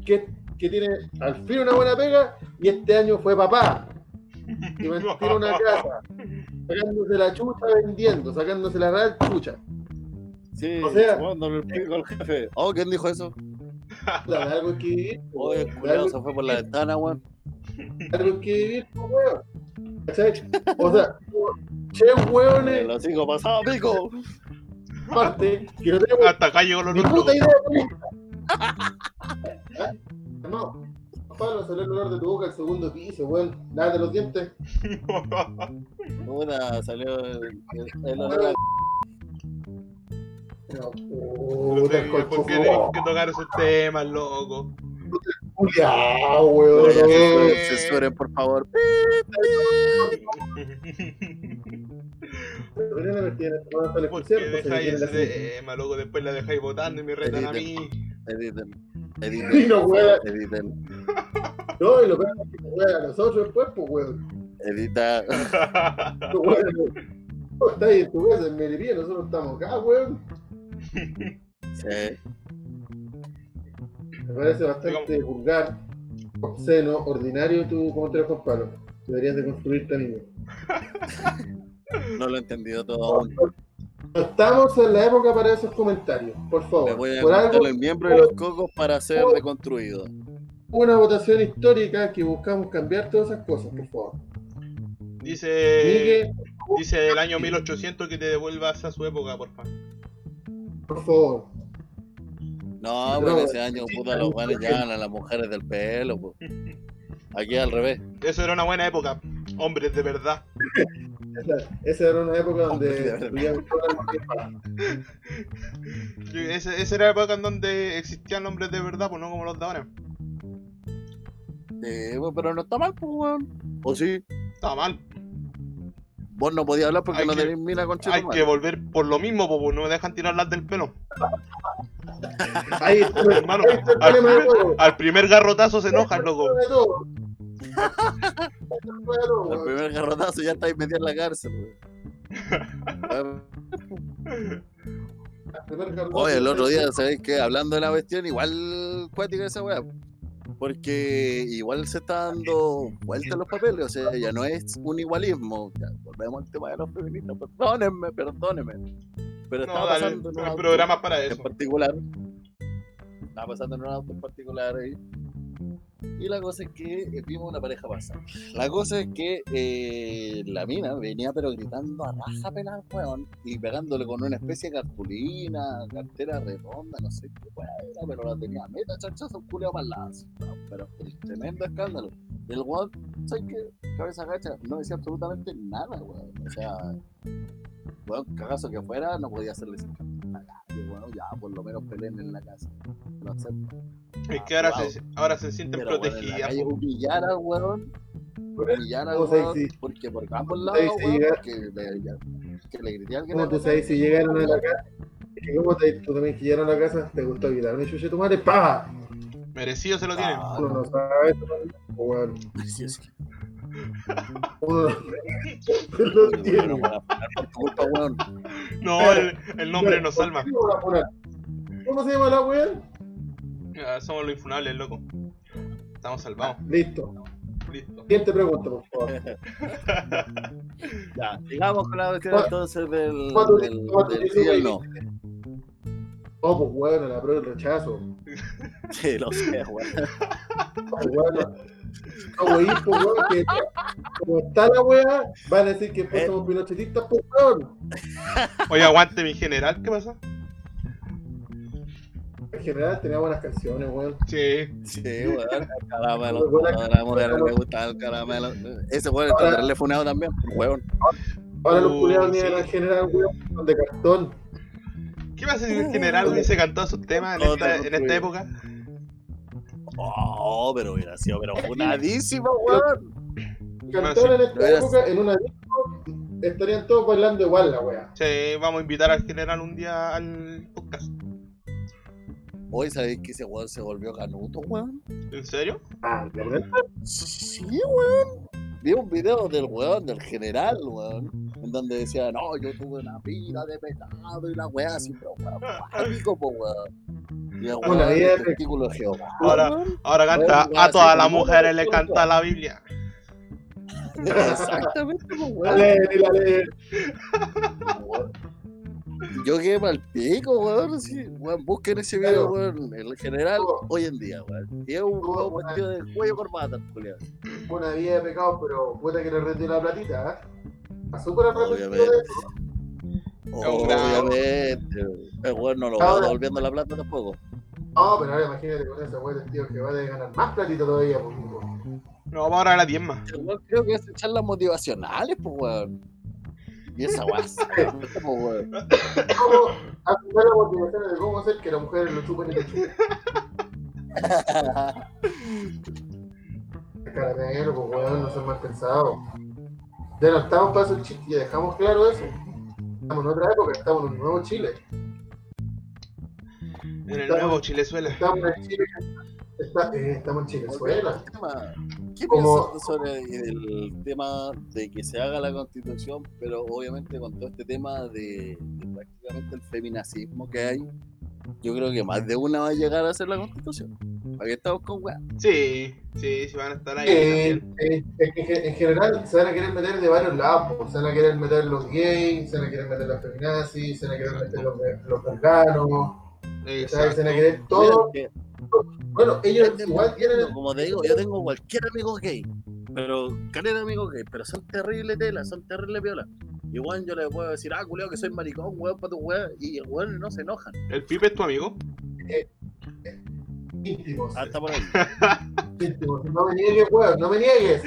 que, que tiene al fin una buena pega y este año fue papá. Y mantiene (laughs) una casa, sacándose la chucha vendiendo, sacándose la real chucha. Sí, O sea- cuando le explico al jefe. Oh, ¿quién dijo eso? De algo que vivir, Oye, weón, el culiado se fue por la ventana, weón. algo que vivir, po, weón. O sea, che hueones, El hocico pasado, pico. aparte, que no tenemos Hasta acá llegó los ni nuestros. puta idea política. (laughs) No, Pablo, salió el olor de tu boca al segundo piso, weón. Lávate los dientes. (laughs) Una salió el, el- el olor a- No, No puta, sé por qué tenemos que tocar esos temas, loco. culiao, weón. Ya, censuren, por favor. ¿Por qué dejáis ese tema, loco? Después la dejáis votando y me retan a mí. Editen. Sí, Editen. no, weón. Editen. No, y lo peor es que nos juega a nosotros después, pues, weón. Edita. No, weón. No, está ahí en tu casa, en Melipilla, nosotros estamos acá, weón. Sí. Me parece bastante vulgar, obsceno, ordinario tu comentario, Juan Pablo. Deberías de construirte amigo. (laughs) No lo he entendido todo aún. No estamos en la época para esos comentarios, por Me favor. voy a Por algo, el miembro de los cocos para ser deconstruido. hubo una votación histórica que buscamos cambiar todas esas cosas, por favor. Dice, Miguel, dice del año 1800 que te devuelvas a su época, porfa. por favor. No, No, pues ese año, sí, puta, los guanes llevan a las mujeres del pelo, pues. Aquí al revés. Eso era una buena época. Hombres de verdad. Esa, esa era una época donde Esa, esa era la época en donde existían hombres de verdad, pues no como los de ahora. Eh, bueno, pero no está mal, pues, weón. O sí. Estaba mal. Vos no podías hablar porque Hay no que- tenés mina con Hay que volver por lo mismo, pues no me dejan tirar las del pelo. Ahí está, Hermano, ahí está el al, al primer garrotazo se enojan, loco. El está primer garrotazo ya estáis metido en la cárcel, weón. Oye, el otro día, ¿sabéis qué? Hablando de la cuestión, igual cuática esa weá. Porque igual se está dando vuelta los papeles, o sea, ya no es un igualismo. Ya, volvemos al tema de los feministas, perdónenme, perdónenme. Pero No, estaba dale, pasando en un programa para en eso. particular. Estaba pasando en un auto en particular ahí. Y la cosa es que eh, vimos una pareja pasar. La cosa es que eh, la mina venía pero gritando a raja pelada, weón, y pegándole con una especie de cartulina, cartera redonda, no sé qué weón pero la tenía meta chachazo, un culeo weón, pero el tremendo escándalo. El weón, ¿sabes qué? Cabeza gacha, no decía absolutamente nada, weón. O sea, weón, cagazo que fuera, no podía hacerle sin calle, weón, ya por lo menos peleen en la casa. No sé, Es que ahora se, ahora se sienten pero protegidas. calle humillar al weón, humillar al ¿Cómo sabes weón, si- porque por ambos lados, sabes si weón, llega- que le, ya- que le grité a alguien. ¿Cómo tú sabes si llegaron a la casa? Es que ¿Cómo te, tú también que llegaron a la casa te gustó evitar un chuche tu madre? ¡Pah! Merecido se lo tienen. Ah, no ¿no? Weón. Sí, es que- Uno no Bueno, tiene. el, el nombre nos ¿Por salva. ¿Cómo se llama la weón? Ya, somos los infunables, loco. Estamos salvados. Listo. Listo. ¿Quién te pregunta, por favor? (laughs) Ya, sigamos con la cuestión ¿Cuál- entonces del, cuál tú- del, del no. No, pues weón, la prueba del rechazo. (laughs) Sí, lo sé, weón. Pues, weón, no. No, wey, pues weón, que como está la wea, van a decir que pues Eh. somos pinochetistas, pues weón. Oye, aguante mi general, ¿qué pasa? En general tenía buenas canciones, weón. Sí. Sí, weón. El caramelo. Buena- A la mujer le gusta el caramelo. Ese weón está funado también, weón. Ahora los culiados ni eran en general, weón, de cartón. ¿Qué pasa si el general hubiese cantado sus temas en esta, época? Oh, pero hubiera sido, pero funadísimo, weón. Cantaron en esta época, en una disco, estarían todos bailando igual la wea. Sí, vamos a invitar al general un día al podcast. Hoy sabéis que ese weón se volvió canuto, weón. ¿En serio? Ah, verdad. Sí, weón. Vi un video del weón, del general, weón, donde decía, no, yo tuve una vida de pecado y la weá así, pero weón, pánico, po, weón. Y el Una vida de- testículo de Jehová. Ahora-. Ahora canta, a todas las mujeres le canta la Biblia. Exactamente, po, weón. Dale, dale. Yo quedé mal pico, weón. Sí, weón, busquen ese video, weón. El general hoy en día, weón. Y es un weón vestido de cuello corbata, culiado. Una vida de pecado, pero puta que le rendió la platita, ¿eh? Súper arrepentido Obviamente. de eso. Obviamente. El weón no lo va devolviendo la plata tampoco. No, pero ahora imagínate con ese weón tío que va a ganar más platita todavía, pues. po. No, vamos ahora a la diezma. Creo que es charlas motivacionales, pues, weón. Y esa weá, pues, weón. ¿Cómo aplicar las motivaciones de cómo hacer que las mujeres lo chupen y lo chupen? (laughs) Caramelo, pues weón, no son mal pensados. Estamos para esos chistes, ya dejamos claro eso. Estamos en otra época, estamos en un nuevo Chile. En el nuevo Chilezuela. Estamos en Chile. está- eh, estamos en Chilezuela. ¿Qué Como- piensas sobre el tema de que se haga la constitución, pero obviamente con todo este tema de, de prácticamente el feminacismo que hay? Yo creo que más de una va a llegar a hacer la constitución. ¿Para qué estamos con weá? Sí, sí, sí van a estar ahí Eh, también. eh, es que en general se van a querer meter de varios lados, se van a querer meter los gays, se van a querer meter las feminazis, se van a querer meter los, los se van a querer todo. Bueno, ellos igual tienen. Como te digo, yo tengo cualquier amigo gay, pero caleta de amigos gay, pero son terribles telas, son terribles violas. Igual yo les puedo decir, ah, culeo, que soy maricón, weón, para tu weón, y weón no se enojan. ¿El Pipe es tu amigo? Íntimos. Hasta por ahí. íntimos. No me niegues, weón, no me niegues.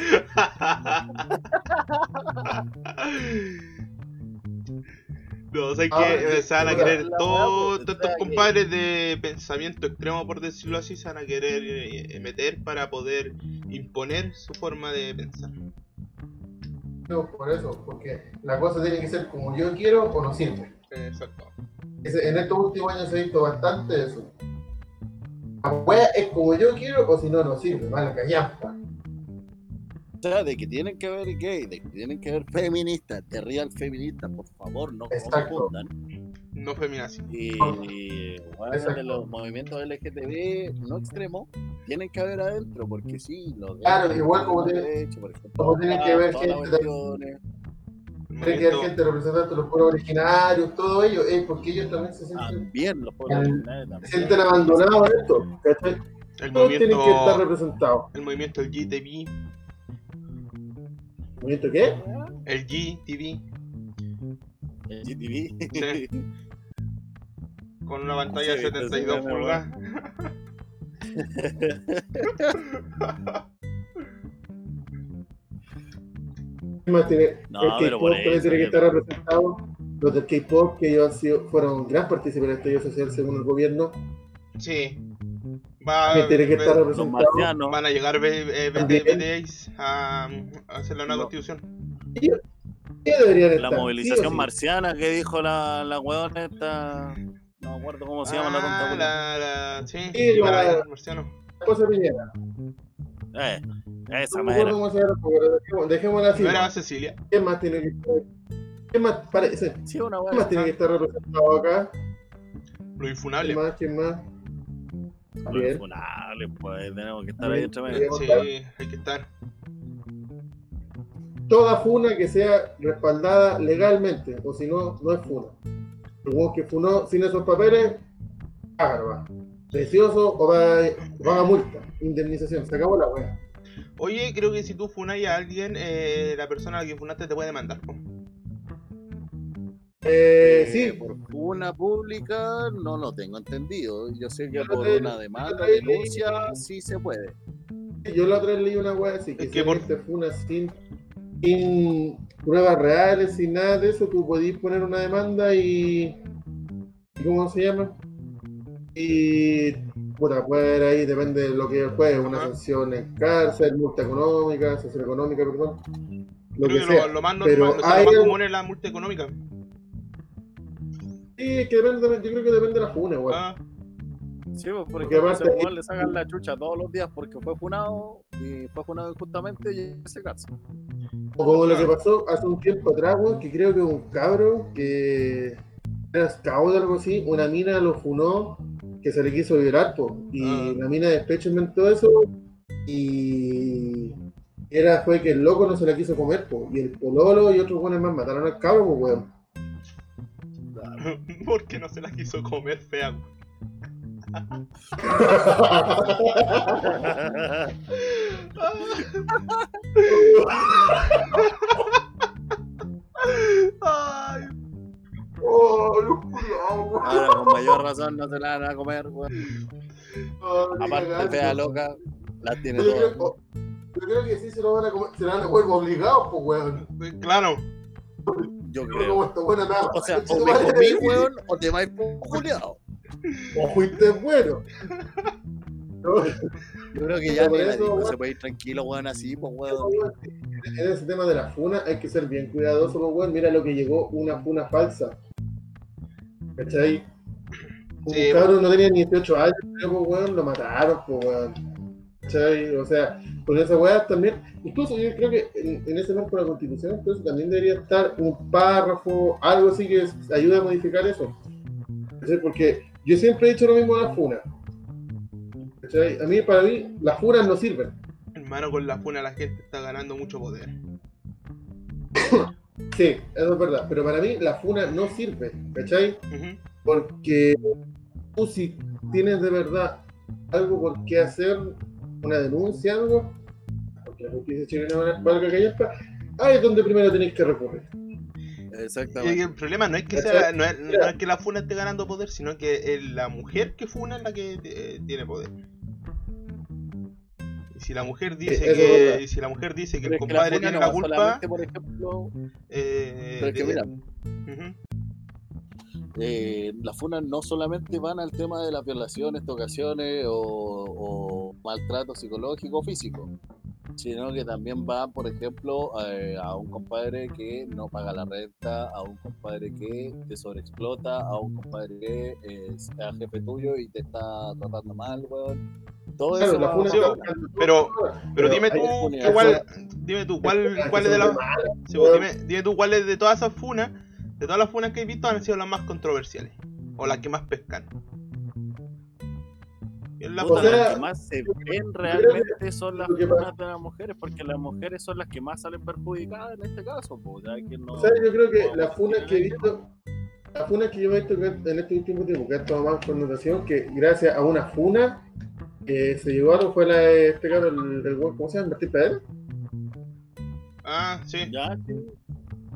No, o sea Ah, que se van a querer todos sea, estos compadres de pensamiento extremo, por decirlo así, se van a querer eh, meter para poder imponer su forma de pensar. No, por eso, porque la cosa tiene que ser como yo quiero o no sirve. Exacto. en estos últimos años se ha visto bastante eso. Wea es como yo quiero, o si no, no sirve, van a callampa. O sea, de que tienen que haber gay, de que tienen que haber feministas, de real feministas, por favor, no confundan. No feminazi. Y bueno, Exacto. de los movimientos LGTB no extremos, tienen que haber adentro, porque sí, los Claro, derechos, igual como los tiene- derechos, por ejemplo, como tiene que las gente- Tiene que haber gente representante de los pueblos originarios, todo ello, es porque ellos también se sienten, También los pueblos se sienten abandonados en esto, ¿cachai? el Todos tienen que estar representados. el movimiento el GTV, ¿Movimiento qué? el GTV, El GTV. Sí. con una pantalla de Sí, entonces, 72 bueno, pulgadas. (laughs) (laughs) tiene? No, el K-pop también tiene que estar representado. Los del K-pop, que ellos han sido, fueron gran partícipes del estallido social según el gobierno, Sí. Va, que tiene que estar Los representado. marcianos. van a llegar B- eh, a, a hacer la nueva No. constitución. ¿Qué deberían La estar? movilización Sí o sí. marciana que dijo la, la weona esta. No me acuerdo cómo se llama la Ah, tonta. la, la, sí, la- ir marcianos. Cosa Piñera. Eh, esa manera. dejemos- dejémosla así. Era Cecilia. ¿Quién más tiene que estar? ¿Quién más, parece, Sí, una ¿quién weá. más tiene que estar representado acá? Lo ¿Quién infunable. más? ¿Quién más? Los Bien. funables, pues tenemos que estar ahí entre medio. Sí, hay que estar. Toda funa que sea respaldada legalmente, o si no, no es funa. El que funó sin esos papeles, págalo, va. Precioso o va, va a multa, indemnización, se acabó la wea. Oye, creo que si tú funáis a alguien, eh, la persona a la que funaste te puede demandar. Eh, Eh, sí, Por una pública no lo tengo entendido. Yo sé que Yo por te- una demanda, denuncia, sí se puede. yo la otra vez leí una wea así, que Es si que por- te funa sin, sin pruebas reales, sin nada de eso, tú podís poner una demanda y... ¿y ¿Cómo se llama? Y... Puta, puede haber ahí, depende de lo que puede, una Ajá. sanción en cárcel, multa económica, sanción económica, perdón. Lo Creo que que sea. lo, lo más Pero normal, o sea, hay lo más común es la multa económica. Sí, es que depende, también- yo creo que depende de la funa, igual. Ah, Sí, pues, por Porque aparte- ese weón le sacan la chucha todos los días porque fue funado y fue funado injustamente y se casa. O como lo que pasó hace un tiempo atrás, weón, que creo que un cabro que era scout o algo así, una mina lo funó que se le quiso violar, po, y Ah. la mina despecho inventó eso y era fue que el loco no se la quiso comer, po, y el pololo y otros buenos más mataron al cabro, po, weón. (laughs) ¿Por qué no se la quiso comer fea? (laughs) Ay, Oh, los culiados, weón. Ahora con mayor razón no se la van a comer, weón. Oh, ni Aparte fea loca, las tiene Yo creo, todas. oh, yo creo que sí se lo van a comer, se la van a comer obligados, pues, weón. claro. Yo No creo. esta buena nada. O sea, o me comí, weón, o te vais por juliado. O fuiste bueno. No, Yo creo que ya ni la eso, weón. se puede ir tranquilo, weón, así, pues, weón. En ese tema de la funa hay que ser bien cuidadoso, pues, weón. Mira lo que llegó, una funa falsa. ¿Cachai? Un Sí, cabrón no tenía ni 18 años, pero, pues, weón, lo mataron, pues, weón. ¿Cachai? O sea, con esa weá también, incluso yo creo que en, en ese marco de la constitución, entonces también debería estar un párrafo, algo así que ayude a modificar eso. ¿Cachai? Porque yo siempre he dicho lo mismo de la funa. ¿Cachai? A mí, para mí, las funas no sirven. Hermano, con la funa la gente está ganando mucho poder. (coughs) Sí, eso es verdad, pero para mí la funa no sirve, ¿cachai? Ujú. Porque tú si tienes de verdad algo por qué hacer, una denuncia, algo, porque la justicia chilena valga callampa, ahí es donde primero tenéis que recurrir. Y Exactamente. el problema no es que sea, no es, no es que la funa esté ganando poder, sino que es la mujer que funa es la que eh, tiene poder. Y si la mujer dice es que, verdad. si la mujer dice que Pero el es que la compadre tiene no la culpa, solamente, por ejemplo, eh, pero es que de- mira, eh, las funas no solamente van al tema de las violaciones, tocaciones o, o maltrato psicológico o físico. Sino que también va, por ejemplo, eh, a un compadre que no paga la renta, a un compadre que te sobreexplota, a un compadre que eh, sea jefe tuyo y te está tratando mal, weón. Todo Claro, eso la pero- Pero Pero dime tú, cuál, dime tú, cuál, cuál es de las, sí, bo, dime, dime tú cuáles de todas esas funas, de todas las funas que he visto han sido las más controversiales o las que más pescan. La Puta, O sea, las que más se ven realmente son las que funas de las mujeres, porque las mujeres son las que más salen perjudicadas en este caso. po, ya que no- O sea, yo creo que no- las funas que he visto, las funas que yo he visto que en este último tiempo que han tomado más connotación, que gracias a una funa eh, se llevaron fue la de este cabrón, el, el ¿cómo se llama? Martín Pedro. Ah, sí. Ya, sí.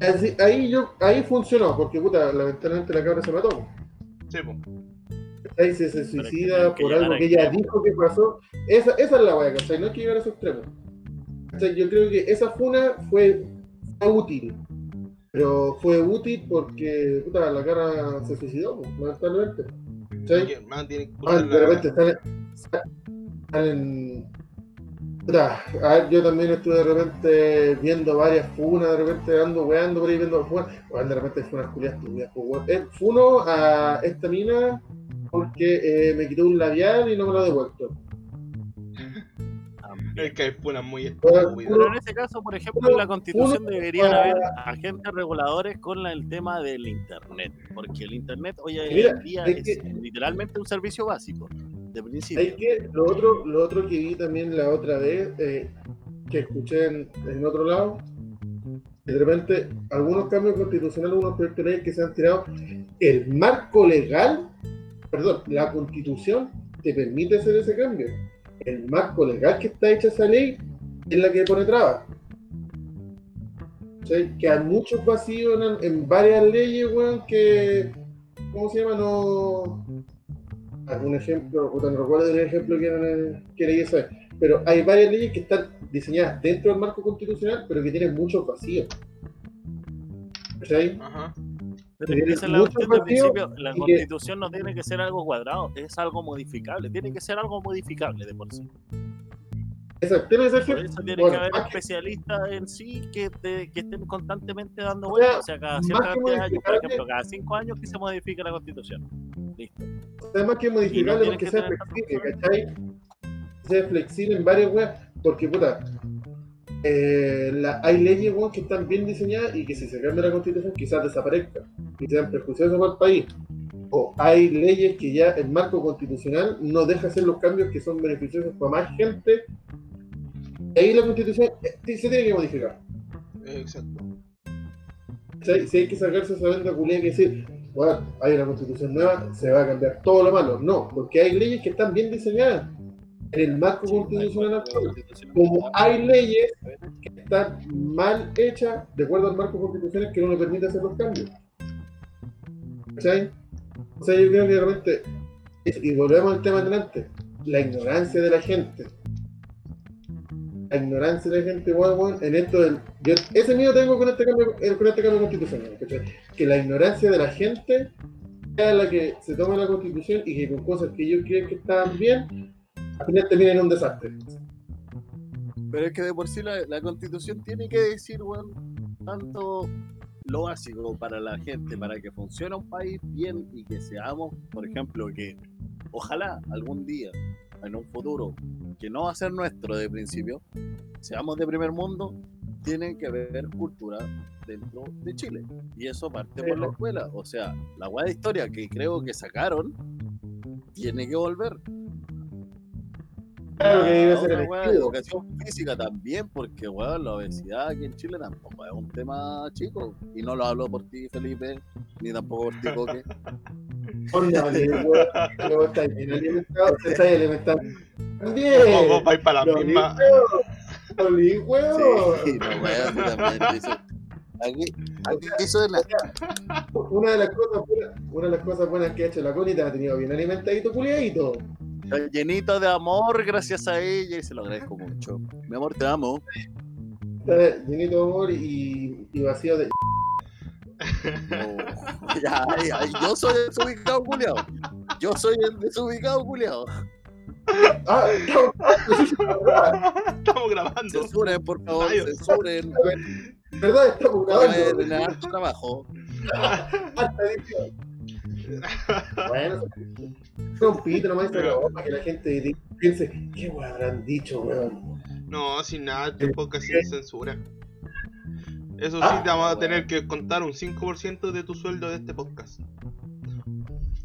Así- ahí yo, ahí funcionó, porque puta, lamentablemente la cabra se mató. Sí, po. Ahí se, se suicida por algo que ella dijo que pasó. Esa, esa es la weá, ¿cachai? No hay que llegar a esos extremos. ¿Cachai? Yo creo que esa funa fue, fue útil. Pero fue útil porque puta, la cara se suicidó, pues, lamentablemente. ¿Cachai? Man, de repente salen. salen a ver, yo también estuve de repente viendo varias funas, de repente ando weando por ahí viendo funas. Bueno, de repente funas culiadas turbias, pues. Eh, Funo a esta mina porque eh, me quitó un labial y no me lo ha devuelto. Es que hay funas muy estúpidas. Pero en ese caso, por ejemplo, en la constitución deberían haber agentes reguladores con la- el tema del internet, porque el internet hoy en día es es que- literalmente un servicio básico, de principio. que, lo otro, lo otro que vi también la otra vez, eh, que escuché en, en otro lado, que de repente algunos cambios constitucionales, algunos proyectos de ley que se han tirado, el marco legal, perdón, la constitución te permite hacer ese cambio. El marco legal que está hecha esa ley es la que pone trabas. O sea, que hay muchos vacíos en, varias leyes, weón, que, ¿cómo se llama? No, algún ejemplo, puta, no recuerdo el ejemplo que, era- que leí esa vez, pero hay varias leyes que están diseñadas dentro del marco constitucional, pero que tienen muchos vacíos. ¿Cachai? Ajá. Esa es la cuestión del principio, la que- constitución no tiene que ser algo cuadrado, es algo modificable, tiene que ser algo modificable de por sí. Exacto, tiene que ser Por que- eso tiene bueno, que haber más que- especialistas en sí que, te- que estén constantemente dando O sea, vueltas, o sea, cada cierta más que cantidad de años, por modificable- ejemplo, cada cinco años que se modifique la constitución. Listo. Además que es modificable tiene porque que sea flexible, ¿cachai? Sea flexible en varias weas, porque puta, eh, la- hay leyes weón, que están bien diseñadas y que si se cambia la constitución quizás desaparezcan y sean perjudiciosas para el país. O hay leyes que ya el marco constitucional no deja hacer los cambios que son beneficiosos para más gente. Y ahí la constitución eh, se tiene que modificar. Exacto. Si hay que sacarse esa venda culé que decir, bueno, hay una constitución nueva, se va a cambiar todo lo malo. No, porque hay leyes que están bien diseñadas en el marco constitucional actual. Como hay leyes que están mal hechas de acuerdo al marco constitucional que no le permite hacer los cambios. ¿Cachai? O sea, yo creo que realmente, y volvemos al tema adelante, la ignorancia de la gente. La ignorancia de la gente, weón, en esto del. Yo, ese miedo tengo con este cambio, eh, con este cambio constitucional, ¿cachai? Que la ignorancia de la gente sea la que se toma la constitución y que con cosas que ellos creen que están bien, al final terminen en un desastre. Pero es que de por sí la, la constitución tiene que decir, weón, tanto lo básico para la gente, para que funcione un país bien y que seamos, por ejemplo, que ojalá algún día, en un futuro, que no va a ser nuestro de principio, seamos de primer mundo, tiene que haber cultura dentro de Chile. Y eso parte por la escuela. O sea, la weá de historia que creo que sacaron, tiene que volver. Claro que debe ser el educación física también, porque weón, la obesidad aquí en Chile tampoco es un tema chico. Y no lo hablo por ti, Felipe, ni tampoco por ti, Coque. Vos estáis bien alimentado, te estáis alimentando. Vos, También. vos vais para la Lo misma. Li, weón. Sí, no, weón, tú también. dice, Aquí, aquí eso es la. Una de las cosas buenas, una de las cosas buenas que ha hecho la Connie te ha tenido bien alimentadito, culiadito. Está llenito de amor gracias a ella y se lo agradezco mucho. Mi amor, te amo. Está llenito de amor y, y vacío de. No. (laughs) Ya, ya, yo soy el desubicado culiao. Yo soy el desubicado culiao. Ah, estamos- grabando. Censuren, por favor, censuren. ¿Verdad? Estamos No grabando. harto trabajo. Edición. Bueno, (laughs) un pito nomás, pero para que la gente piense, ¿qué weón habrán dicho, weón? No, sin nada, este podcast sin censura. Eso sí, te vamos a tener que contar un 5% de tu sueldo de este podcast.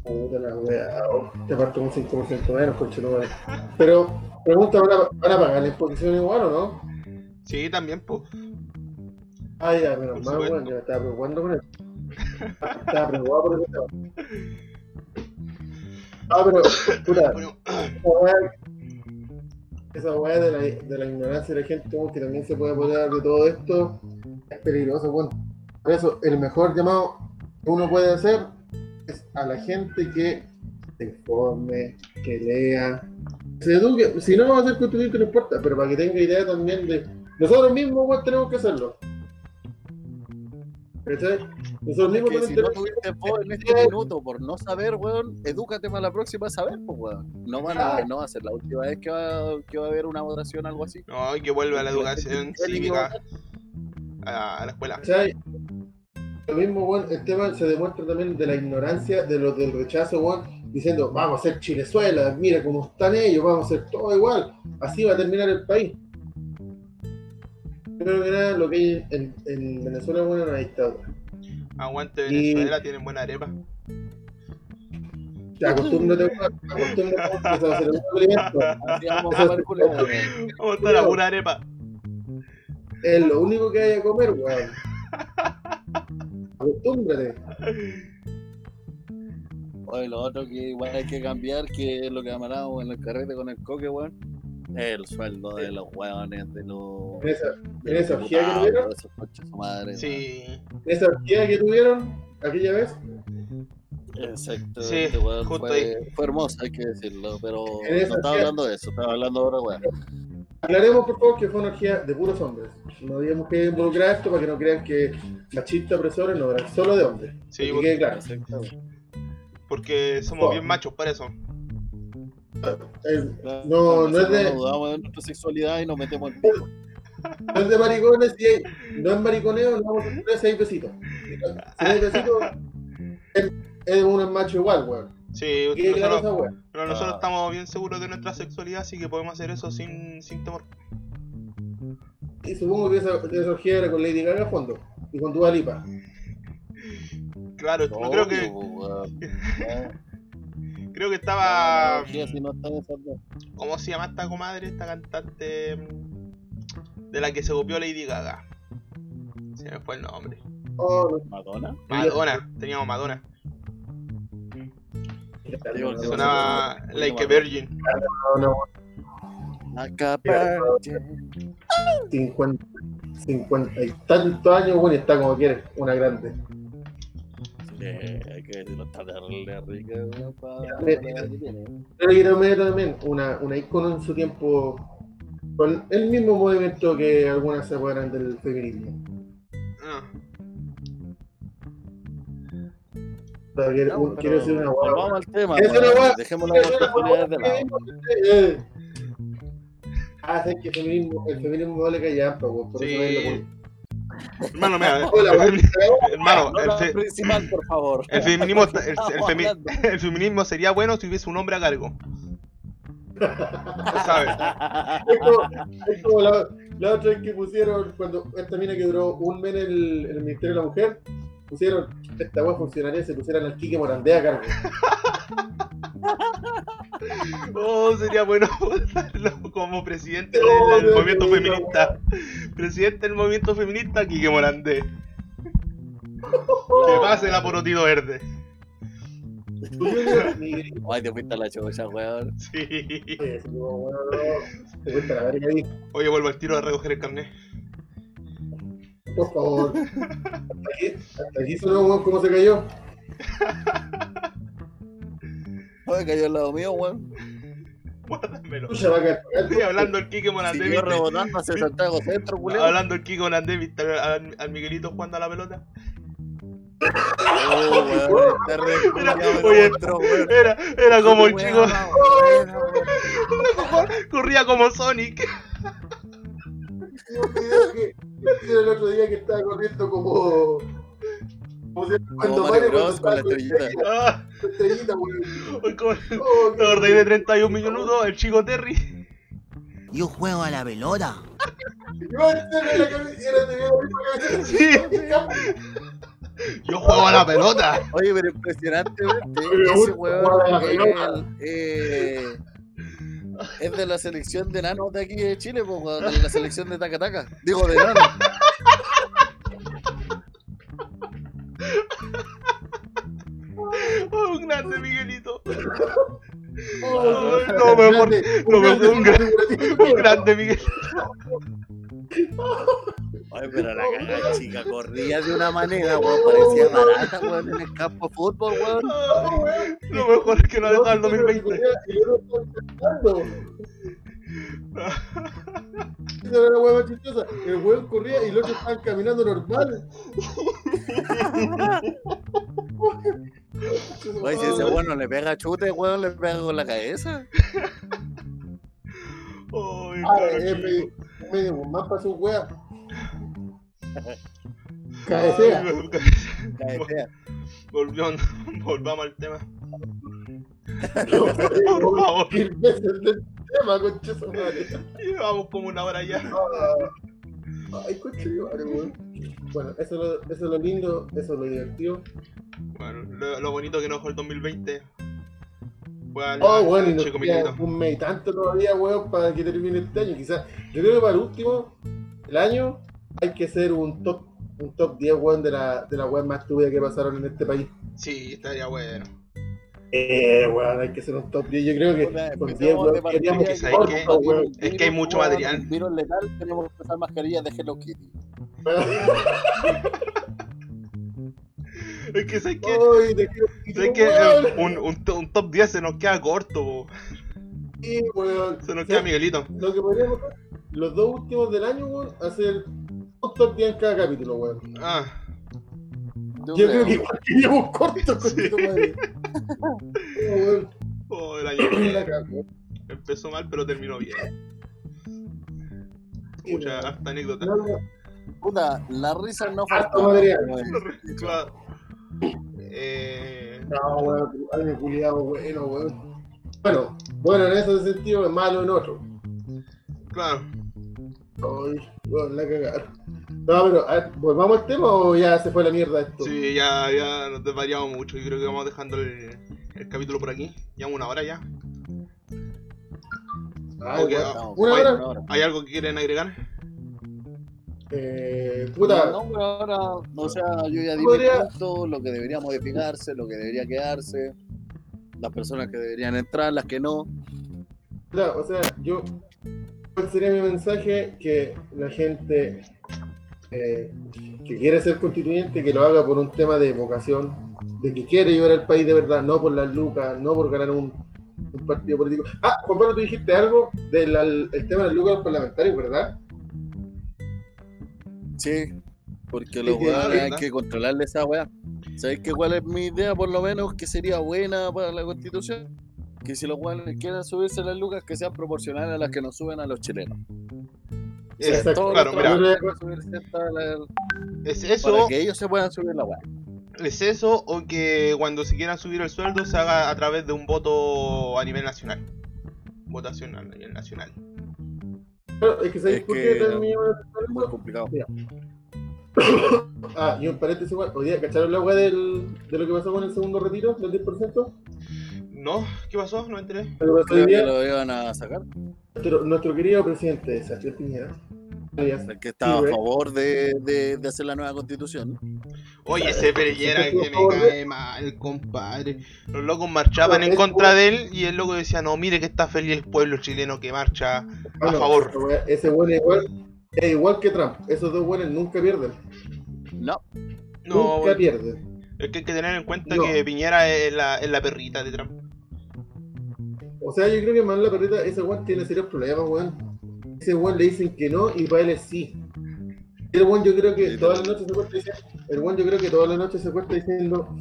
Puta la wea, oh, te parto un 5% menos, conche no vale. Pero, pregunta, ¿van a, ¿van a pagar la exposición igual o no? Sí, también, pues. Ah, ya, menos mal, weón, ya me estaba preocupando con eso. Estaba preocupado por tema. Ah, pero, puta, Bueno, esa weá, de la, de la ignorancia de la gente, que también se puede apoderar de todo esto, es peligroso, weón. Por eso, el mejor llamado que uno puede hacer es a la gente que se informe, que lea, que se eduque. Si no va a ser contribuyente, no importa, pero para que tenga idea también de. Nosotros mismos, weón, tenemos que hacerlo. ¿Cachai? Nosotros mismos si no tuviste vos en este minuto por no saber, weón, edúcate para la próxima a saber, pues, weón. No, van a, no va a ser la última vez que va, que va a haber una votación o algo así. no, y que vuelva la educación cívica a, a la escuela. ¿Cachai? Lo mismo, weón, el tema se demuestra también de la ignorancia, de los del rechazo, weón, diciendo, vamos a ser Chilezuela, mira cómo están ellos, vamos a hacer todo igual, así va a terminar el país. Creo que nada, lo que hay en, en Venezuela es una dictadura. Aguante Y- Venezuela, tienen buena arepa. Acostúmbrate, weón, acostúmbrate, (laughs) que se a hacer el alimento. Así vamos a comer culo, weón. (laughs) Vamos a estar a pura arepa. Es lo único que hay a comer, weón. Acostúmbrate. Oye, lo otro que igual hay que cambiar, que es lo que amarramos en el carrete con el coque, weón. El sueldo de los weones, de los. En esa, en orgía que tuvieron, coches su madre. Sí. en esa orgía que tuvieron aquella vez, Exacto, Sí, este weón justo fue, fue hermoso, hay que decirlo, pero no estaba orgía- hablando de eso, estaba hablando de otra weón. Aclaremos por favor que fue una orgía de puros hombres. No había mujeres involucradas esto para que no crean que machistas opresores no eran solo de hombres. Sí, que quede claro. Porque somos bien machos para eso. Claro, No, no es de- dudamos de nuestra sexualidad y nos metemos en pico. no es de maricones, si hay- no es mariconeo, no vamos a poner seis besitos. Si hay besitos, es, es un macho igual, weón. Sí, nosotros, esa weón. pero nosotros Ah. estamos bien seguros de nuestra sexualidad, así que podemos hacer eso sin, sin temor. Y supongo que esa, esa orgía era con Lady Gaga a fondo. Y con Dua Lipa. Claro, no creo que weón. (laughs) creo que estaba. ¿Cómo se llama esta comadre, esta cantante mm, de la que se copió Lady Gaga? Se me fue el nombre. Oh. ¿Madonna? Madonna, teníamos Madonna. Sonaba Like a Virgin. Like a virgin. 50, 50 y tantos años, bueno, está como quiere, una grande. Sí, hay que decirlo, está terrible rica, que. Pero quiero meter también una, una icono en su tiempo con el mismo movimiento que algunas se apoderan del feminismo. Ah, No, pero quiero decir una hueá. Volvamos al tema, Quiero decir una dejemos las oportunidades de lado. eh, sabes que el feminismo, el feminismo vale callar, por por eso sí. pone. Hermano, mira, hermano, No, el, la fe- principal, por favor. el feminismo, el, (laughs) el femi- (laughs) el feminismo sería bueno si hubiese un hombre a cargo. Usted sabe. (laughs) Es como, es como la, la otra vez que pusieron, cuando esta mina que duró un mes en el, en el Ministerio de la Mujer, pusieron, esta web funcionaría si pusieran al Quique Morandé a cargo. (laughs) Oh, sería bueno votarlo como presidente del, movimiento feminista. Presidente del movimiento feminista, Quique Morandé. Que pase la porotido verde. (laughs) Ay, te fuiste a la chucha, weón. Sí. Oye, te la verga ahí, vuelvo al tiro a recoger el carnet. por favor. Hasta aquí, hasta aquí weón, cómo se cayó. (laughs) Oye, cayó al lado mío, weón. (laughs) Va a caer. Estoy hablando el Quique Morandé, ¿viste? rebotando hacia Santiago Centro, culero. Hablando el Kiko Morandé, ¿viste al, al Miguelito jugando a la pelota? Oh, weón, (laughs) re culiao, Oye, otro, weón. Era, era como el Weón, chico, (laughs) corría como Sonic. Un video que que el otro día que estaba corriendo como. Si- cuando Mario Mario Bros con la estrellita. Ah, estrellita, weón. hoy como- Oh, ¿Te acordás de 31 minutos? El chico Terry. Yo juego a la la la cabecera. Sí. Yo juego a la pelota. Oye, pero impresionantemente, Me ese la el- eh, es de la selección de nanos de aquí de Chile, pues, weón, de la selección de Tacataca. Digo, de nanos. Oh, un grande Miguelito. Oh, no, mejor- grande, no, mejor un grande, Un grande Miguel. Ay, pero la cagada chica corría de una manera, weón, parecía barata, weón, en el campo de fútbol, weón. Oh, weón. Lo mejor es que no ha dejado el 2020. (laughs) Esa era la hueá más chistosa. El weón corría y los otros estaban caminando normal. (laughs) Oye, si ese weón no le pega chute, weón, le pega con la cabeza. (laughs) Ay, Ah, chico. medio, medio más para su. (laughs) Ay, Cabecea. me- Cabecea. Volvió- Volvamos al tema. Por favor. Tema, concha su madre. Llevamos como una hora ya. Ah. Ay, madre, weón. Bueno, eso es, lo, eso es lo lindo, eso es lo divertido. Bueno, lo, lo bonito que no fue el 2020. Fue al, Oh, bueno, y nos un mes y tanto todavía, weón, para que termine este año. Quizás, yo creo que para el último, el año, hay que hacer un top, un top 10, weón, de la, de la web más estúpida que pasaron en este país. Sí, estaría bueno. Eh, weón, hay que hacer un top 10. Yo creo que Puta, con empecemos 10, weón, de partida queríamos que que ¿sabes corto, weón. Es que hay mucho weón, material. Virus letal, tenemos que usar mascarillas de Hello Kitty. (laughs) Es que sé que, Ay, te quiero- sé que un, un, un top 10 se nos queda corto, po. Sí, weón. se nos queda Miguelito. Lo que podríamos hacer, los dos últimos del año, weón, hacer un top 10 en cada capítulo, weón. Ah, Yo, Yo creo que igual queríamos cortos con Sí. esto, madre. Weón, (laughs) oh, el año la cagó. empezó mal, pero terminó bien. Mucha harta anécdota. No, no, Puta, la risa no faltó. material. (laughs) Claro. Eh, No, weón, año culiado, bueno, weón. Bueno, bueno en ese sentido, malo en otro. claro. Ay, weón, la cagaron. No, pero, a ver, ¿volvamos al tema o ya se fue la mierda esto? Sí, ya, ya nos desvariamos mucho. Yo creo que vamos dejando el, el capítulo por aquí. Ya una hora ya. Ay, Ok, weón. No, ¿Una Oye, hora? ¿Hay algo que quieren agregar? Eh, puta, No, pero ahora, o sea, yo ya di Podría- lo que debería modificarse, lo que debería quedarse, las personas que deberían entrar, las que no. puta, o sea, yo, ¿cuál sería mi mensaje? Que la gente eh, que quiere ser constituyente, que lo haga por un tema de vocación, de que quiere llevar al país de verdad, no por las lucas, no por ganar un, un partido político. Ah, Juan Pablo, tú dijiste algo del el tema de las lucas parlamentarios, ¿verdad? Sí, porque los weones hay que controlarle esa weá. ¿Sabéis qué cuál es mi idea, por lo menos, que sería buena para la constitución? Que si los weones quieren subirse las lucas, que sean proporcionales a las que nos suben a los chilenos. Exacto. Claro, mira, la- es para eso, que ellos se puedan subir la weá. es eso o que cuando se quieran subir el sueldo se haga a través de un voto a nivel nacional. Votación a nivel nacional. Pero es que ¿sabéis Es por que- qué también Es muy complicado. (coughs) Ah, y un paréntesis igual. Día, ¿cacharon la weá del, de lo que pasó con el segundo retiro del 10%? ¿No? ¿Qué pasó? No me enteré. Lo que iban a sacar. nuestro, nuestro querido presidente Sebastián Piñera. El que estaba Sí, a favor de, de, de hacer la nueva constitución. Oye, ese Siempre que me cae mal, compadre. Los locos marchaban No, en contra de él y el loco decía, no, mire que está feliz el pueblo chileno que marcha a Bueno, favor. Ese weón es igual, es igual que Trump. Esos dos weones nunca pierden. No, No, nunca pierden. es que hay que tener en cuenta No. que Piñera es la, es la perrita de Trump. O sea, yo creo que Manuel la perrita, ese weón tiene serios problemas, weón. Ese weón le dicen que no y para él es sí. El weón yo creo que Sí, todas las noches se cuesta diciendo, el weón yo creo que todas las noches se cuesta diciendo,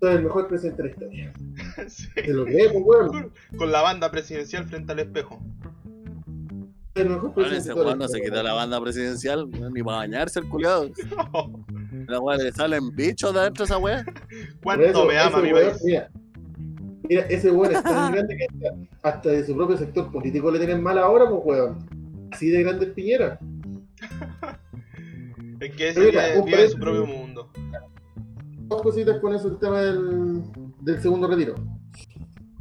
soy el mejor presidente de la historia. (laughs) Sí. Se lo cree, pues weón. Con la banda presidencial frente al espejo. El mejor Bueno, presidente ese de toda Juan no se quita la banda presidencial ni para bañarse el culiado. (laughs) La weá le salen bichos de adentro de esa weá. ¿Cuánto eso, me ama ese mi weón, país? Mira, mira, ese weón es tan grande que hasta, hasta de su propio sector político le tienen mala hora, pues weón. Así de grande es Piñera. (laughs) Es que ese Mira, vive, vive en su propio mundo. Dos cositas con eso, el tema del, del segundo retiro.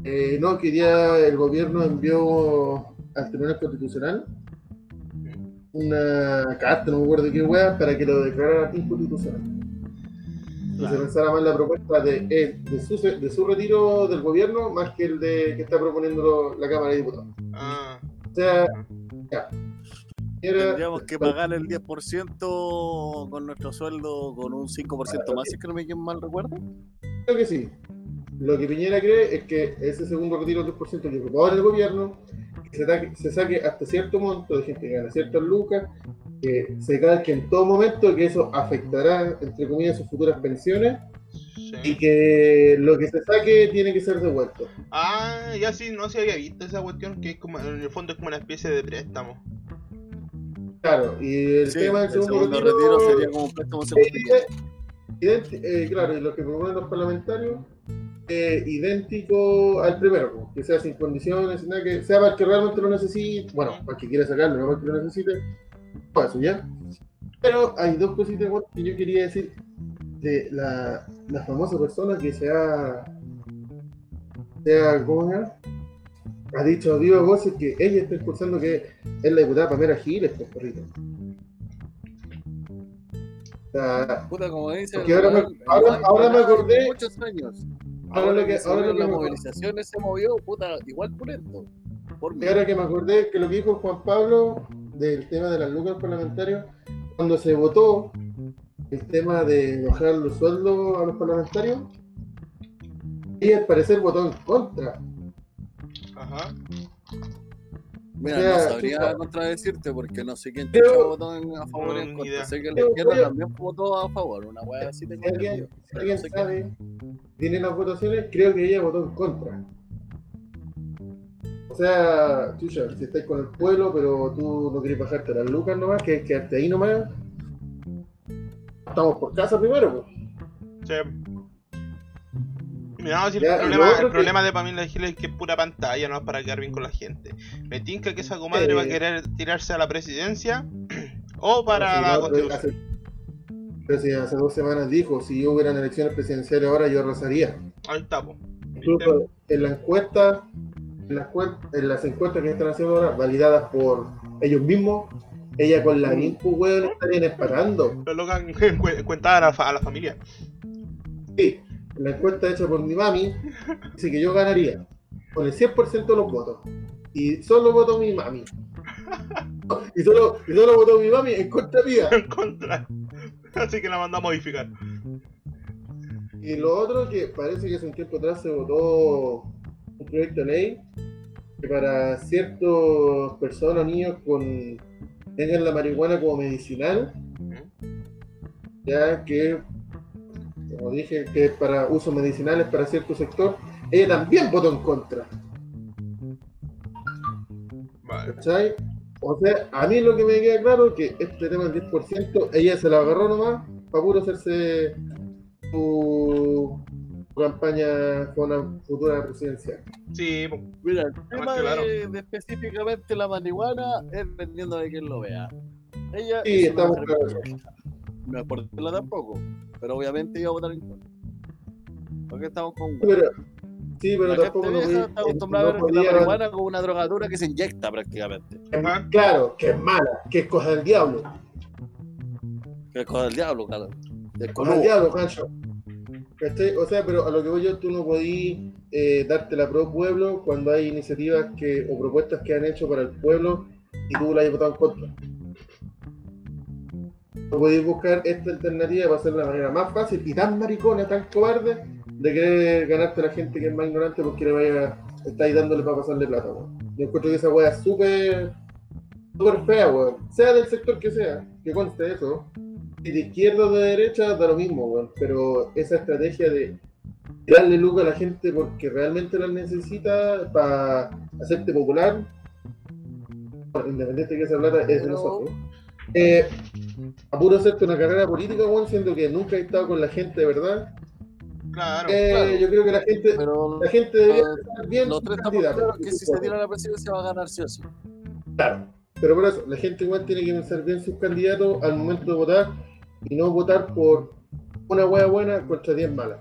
Eh, no, que ya el gobierno envió al Tribunal Constitucional una carta, no me acuerdo qué weá, para que lo declarara inconstitucional. Y se pensara más la propuesta de, eh, de, su, de su retiro del gobierno más que el de que está proponiendo la Cámara de Diputados. Ah, O sea, ya. Era, Tendríamos que pagar el 10% con nuestro sueldo con un 5% más, si es que no me mal recuerdo. creo que sí. Lo que Piñera cree es que ese segundo retiro del 2% que ocupaba el gobierno, que se, saque, se saque hasta cierto monto de gente que gana ciertas lucas, que se calque en todo momento que eso afectará, entre comillas, sus futuras pensiones y que lo que se saque tiene que ser devuelto. Ah, ya sí, no se había visto esa cuestión que es como, en el fondo es como una especie de préstamo. Claro, y el Sí, tema del el segundo, segundo retiro, retiro sería como un préstamo segundo. eh, eh, claro, y lo que proponen los parlamentarios eh, idéntico al primero, que sea sin condiciones, nada, que sea para el que realmente lo necesite, bueno, para el que quiera sacarlo, no para el que lo necesite, eso ya. Pero hay dos cositas que yo quería decir de la, la famosa persona que se ha, se ha, ha dicho a viva voces que ella está impulsando que es la diputada Pamela Giles, pues, perrito. O sea, Puta, como dice. Ahora me- ahora- ahora me acordé- Muchos años. Ahora Ahora, lo que- que, ahora me- movilizaciones se movió, puta, igual. Por mí. Y ahora que me acordé que lo que dijo Juan Pablo del tema de las lucas parlamentarias, cuando se votó el tema de bajar los sueldos a los parlamentarios, ella al parecer votó en contra. Ajá. Mira, o sea, no sabría chuta. contradecirte porque no sé quién Creo- chucha votó en- a favor y No, en ni contra. idea. Sé que la izquierda creo- también votó a favor, una wea así tengo Si alguien, entendido. si Pero alguien no sé sabe, tiene las votaciones, creo que ella votó en contra. O sea, chucha, si estáis con el pueblo, pero tú no querés bajarte las lucas nomás, que quedarte ahí nomás. Estamos por casa primero, pues. Sí. Mira, no, si el Ya, problema, el que- problema de Pamela Giles es que es pura pantalla, no es para quedar bien con la gente. Me tinca que esa comadre Eh. va a querer tirarse a la presidencia (clears throat) o para la no, constitución. hace- Pero si hace dos semanas dijo, si hubieran elecciones presidenciales ahora yo arrasaría. Ahí está, po. Incluso en la encuesta, en las, en las encuestas que están haciendo ahora, validadas por ellos mismos, ella con la INPU, weón, estarían empatando. Lo locan (laughs) cu- cuentada a a la familia. Sí, la encuesta hecha por mi mami, dice que yo ganaría con el 100% de los votos. Y solo votó mi mami. (laughs) Y solo, y solo votó mi mami en contra mía. En contra. Así que la mandó a modificar. Y lo otro que parece que hace un tiempo atrás se votó un proyecto de ley que para ciertas personas, niños con tengan la marihuana como medicinal, ya que como dije que es para usos medicinales para cierto sector, ella también votó en contra. Vale. ¿Cachai? O sea, a mí lo que me queda claro es que este tema del 10%, ella se la agarró nomás para puro hacerse su campaña con una futura presidencial. Sí. Mira, el tema claro. de, de específicamente la marihuana es dependiendo de quién lo vea. Ella Sí, es estamos claros. No es por la tampoco, pero obviamente iba a votar en contra. Porque estamos con Pero, sí, pero la tampoco gente no vieja podía- está acostumbrada no a ver la marihuana como una drogadura que se inyecta prácticamente. Claro, que es mala, que es cosa del diablo. Que es cosa del diablo, claro. Del Cosa del diablo, Pancho. ¿Cachai? O sea, pero a lo que voy yo, tú no podís eh, darte la pro pueblo cuando hay iniciativas que o propuestas que han hecho para el pueblo y tú la hayas votado en contra. No podéis buscar esta alternativa para hacer la manera más fácil y tan maricona, tan cobarde de querer ganarte a la gente que es más ignorante porque le vaya, estáis dándole para pasarle plata, weón. Yo encuentro que esa weá es súper, súper fea, weón. Sea del sector que sea, que conste eso. De izquierda o de derecha da lo mismo, weón. Pero esa estrategia de darle luz a la gente porque realmente la necesita para hacerte popular, independiente que esa plata es de nosotros. Eh, a puro hacerte una carrera política, weón, siendo que nunca he estado con la gente de verdad. Claro. Eh, claro. Yo creo que la gente, Pero la gente debería los- estar bien los sus tres estamos candidatos. claros que si se tira la presidencia va a ganar sí o sí. Claro. Pero por eso, la gente igual tiene que pensar bien sus candidatos al momento de votar y no votar por una hueá buena contra 10 malas.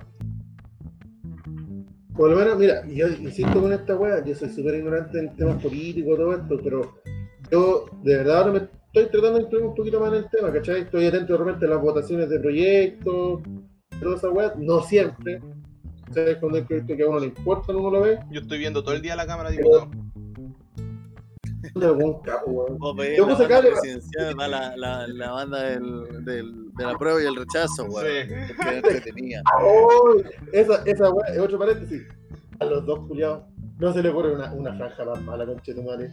Por lo menos, mira, yo insisto con esta hueá, yo soy súper ignorante en temas políticos, todo esto, pero yo de verdad ahora me estoy tratando de instruir un poquito más en el tema, ¿cachai? Estoy atento de repente a las votaciones de proyectos, toda esa hueá, no siempre. ¿Sabes? Cuando hay proyectos que a uno le importa, uno lo ve. Yo estoy viendo todo el día la Cámara de Diputados. De algún capo, weón. Vos veis Yo la puse va la, la, la banda del, del, de la prueba y el rechazo, weón. Sí. Que. Oh, esa, esa es otro paréntesis. A los dos culiados no se le ocurre una, una franja más mala, conche tu madre.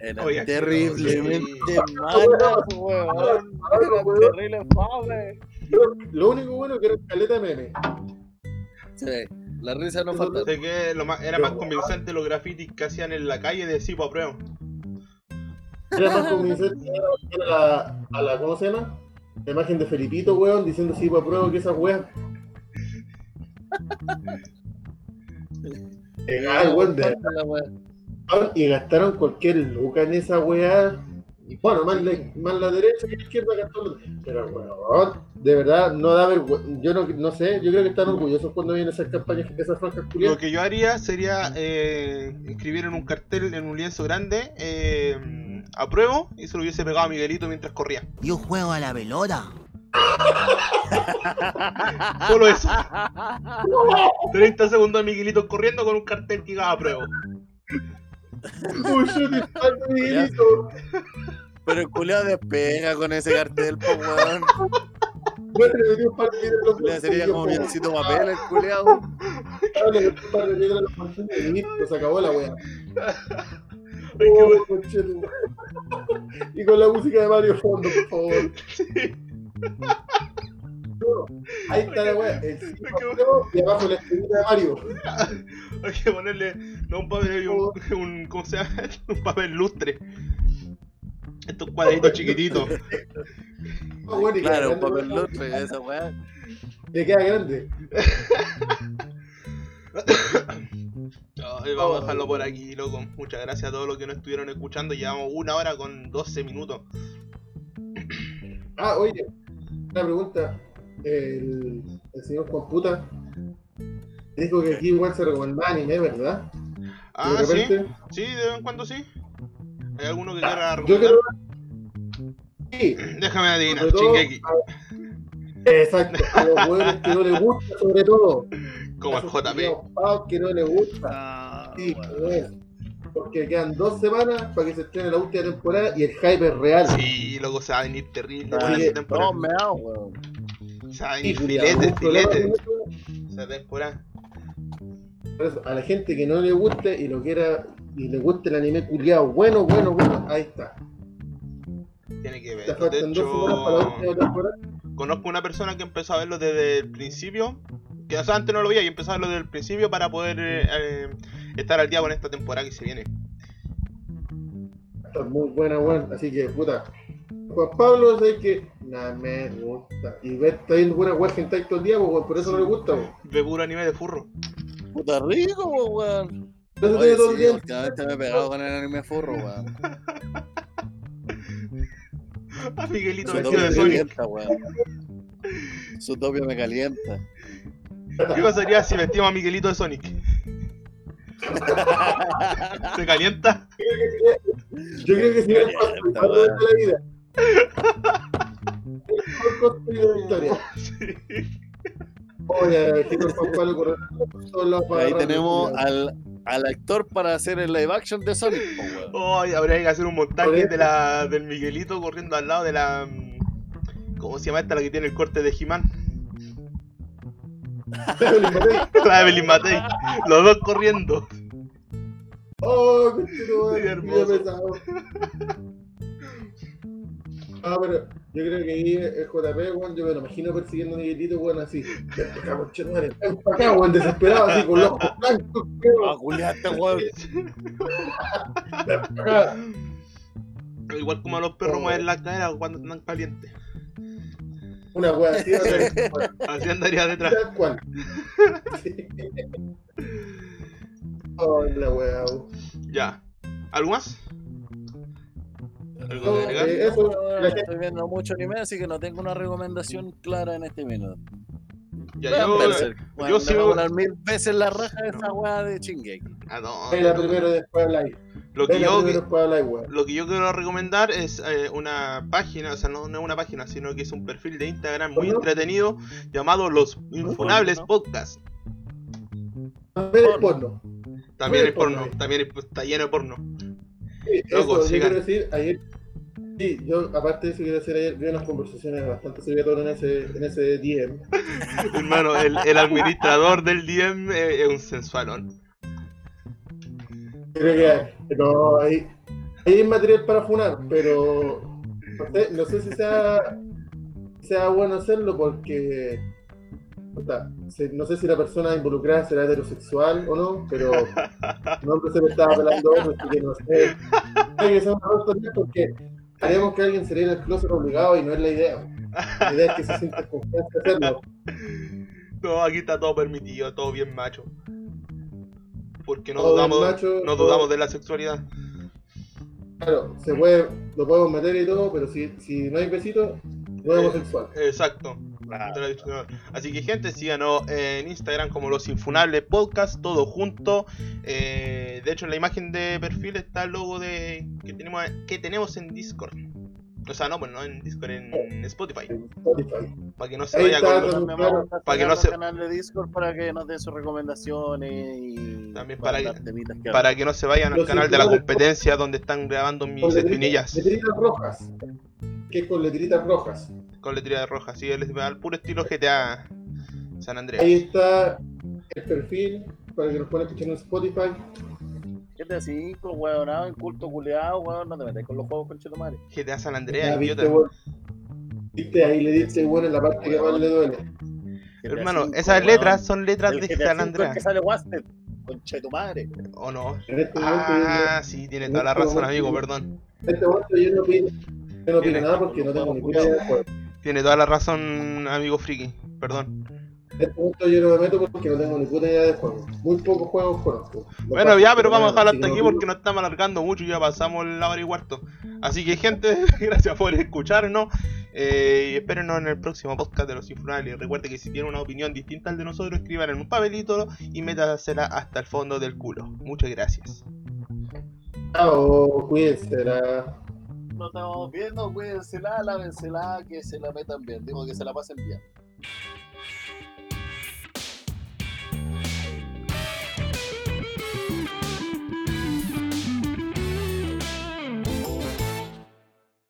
Era Oye, terriblemente sí. mala, weón. Terrible fame. Lo único bueno que era caleta de meme. Sí, la risa no falta. Sé que lo más, era más convincente los grafitis que hacían en la calle de sí, pues apruebo. Era más convincente era la, a la, ¿cómo se llama? La imagen de Felipito, weón, diciendo sí, para prueba que esa weá. Legal, weón, de Falta la weón. verdad. Y gastaron cualquier luca en esa weá. Y bueno, más la, más la derecha que la izquierda gastaron. Pero weón, de verdad, no da vergüenza. Yo no, no sé, yo creo que están orgullosos cuando vienen esas campañas, esas franjas Lo culiadas. que yo haría sería eh, escribir en un cartel, en un lienzo grande, eh, apruebo, y se lo hubiese pegado a Miguelito mientras corría. Yo juego a la pelota. (laughs) Solo eso. 30 segundos de Miguelito corriendo con un cartel que. Uy, yo te espanto, Miguelito. Pero el culiao despega con ese cartel, po, weón. Bueno, le metí un par de piedras en los Culiao sería como biencito papel el culiao. Le metí un par de piedras en los bolsillos y listo, se acabó la weá. Y con la música de Mario Fondo, por favor. Ahí está la weá. Sí, y abajo la estrellita de Mario. Hay que ponerle, no un papel, un, un- ¿cómo se llama? (laughs) Un papel lustre. Estos cuadritos chiquititos. Ah, bueno, y queda Claro, un papel lustre, esa weá. Le queda grande. (laughs) Ay, vamos a dejarlo por aquí, loco. Muchas gracias a todos los que nos estuvieron escuchando. Llevamos una hora con 12 minutos. Ah, oye, una pregunta. El, el señor Computa dijo que aquí igual se recomendaba anime, ¿verdad? Ah, de sí. repente. Sí, de vez en cuando sí. ¿Hay alguno que quiera Yo recomendar? creo. Sí, (clears throat) Déjame adivinar. Shingeki. Exacto, a los huevos que no les gusta, sobre todo. (laughs) Como el JP. que no les gusta. Sí. Porque quedan dos semanas para que se estrene la última temporada y el hype es real. Sí, loco, se va a venir terrible sí, esa temporada. No, me hago, weón. Se va a venir filete, filete. con. Esa temporada. Por eso, a la gente que no le guste y lo quiera y le guste el anime culiado, bueno, bueno, bueno, ahí está. Tiene que verlo. De faltan dos semanas para la última hecho, temporada. conozco una persona que empezó a verlo desde el principio. Que o sea, antes no lo veía y empezó a verlo desde el principio para poder eh, eh, estar al día con esta temporada que se viene. Está muy buena, weón. Así que, puta. Juan Pablo sé que nada me gusta. Y ve, está viendo buena weá que está todo el día, weón, por eso no le gusta, weón. Ve puro anime de furro. Puta rico, weón. Eso Oye, tiene todo el sí, día. últimamente me he pegado con el anime furro, weón. A (laughs) Miguelito vestido de me Sonic. calienta, weón. Su topio me calienta. ¿Qué pasaría si vestimos a Miguelito de Sonic? (laughs) ¿Se calienta? Yo creo que si era el de la vida. El de la historia. Oye, Ahí tenemos al, al actor para hacer el live action de Sonic. Ay, habría que hacer un montaje de la, del Miguelito corriendo al lado de la. mm, ¿Cómo se llama esta? La que tiene el corte de He-Man. La de Evelyn Matei. Los dos corriendo. Oh, qué hermoso. pesado. Ah, pero yo creo que ahí el JP, weón, yo me lo imagino persiguiendo a Miguelito, weón, así. Acá, pa' acá, weón, desesperado, así, con los ojos blancos, Ah, weón, weón. (laughs) ven pa' acá. Igual como los perros Oh. mueven la cadera cuando están calientes. Una wea así, cual. Así andaría detrás. Tal cual. Sí. (laughs) Oh, la wea. bu. Ya. ¿Algo más? ¿Algo No, que agregar? eh, eso, gente- estoy viendo mucho anime, así que no tengo una recomendación clara en este minuto. Ya, Vean yo. Yo Bueno, voy- volar mil veces la raja de esa weá de Chingeki. Ah, no, primero después habláis. Lo que yo. Lo que yo quiero recomendar es eh, una página, o sea, no, no es una página, sino que es un perfil de Instagram muy entretenido llamado Los Infunables. Podcast. También es porno. También es porno también es- está lleno de porno. Sí, Loco, eso, yo sigan. quiero decir, ayer, sí, yo aparte de eso quiero decir, ayer vi unas conversaciones bastante secretas en ese, en ese DM. (laughs) Hermano, el, el administrador del DM eh, es un sensualón. Creo que no, hay, hay material para funar, pero no sé, no sé si sea, sea bueno hacerlo porque no sé si la persona involucrada será heterosexual o no, pero (laughs) un hombre se le estaba pelando otro, así que no sé. Que ser una porque creemos que alguien sería en el closet obligado y no es la idea. La idea es que se sienta confianza hacerlo. No, aquí está todo permitido, todo bien macho. Porque no dudamos, macho, no todo- dudamos de la sexualidad. Claro, se puede, lo podemos meter y todo, pero si, si no hay besitos, no es homosexual. Exacto. Así que gente, síganos en Instagram como los Infunables Podcast, todo junto. Eh, de hecho, en la imagen de perfil está el logo de que tenemos que tenemos en Discord. O sea, no, pues no en Discord, en Spotify. Para que no se vaya con... Para que no se- al canal de Discord para que nos den sus recomendaciones y También para que- Para que no se vayan al canal de la competencia donde están grabando mis espinillas letritas rojas. Que es con letritas rojas. con letrilla de roja. Así, el- al puro estilo GTA San Andreas. Ahí está el perfil para que nos puedan escuchar en Spotify. ¿Qué te decís, weonado, inculto, culeado, weón? No te metas con los juegos con Chetumare. GTA San Andreas, viste, idiota. Viste, ahí le diste bueno en la parte que más le duele. Hermano, esas letras son letras de San Andreas. que sale Wasted, con Chetumare. ¿O no? En este momento, Ah, sí, tiene toda la este razón, momento- amigo, perdón. en este momento yo no opino, yo no Tiene- nada porque no tengo ni idea del juego. Tiene toda la razón, amigo friki, perdón. En este momento yo no me meto porque no tengo ni puta idea del juego. Muy pocos juegos conozco. Bueno, ya, pero vamos a dejarlo hasta aquí porque nos estamos alargando mucho y ya pasamos la hora y cuarto. Así que, gente, (laughs) gracias por escucharnos. Eh, y espérenos en el próximo podcast de los Infunables. Recuerde que si tienen una opinión distinta al de nosotros, escriban en un papelito y métasela hasta el fondo del culo. Muchas gracias. Chao, cuídense. La... Nos estamos viendo, cuídensela, lávensela, que se la metan bien. Digo que se la pasen bien.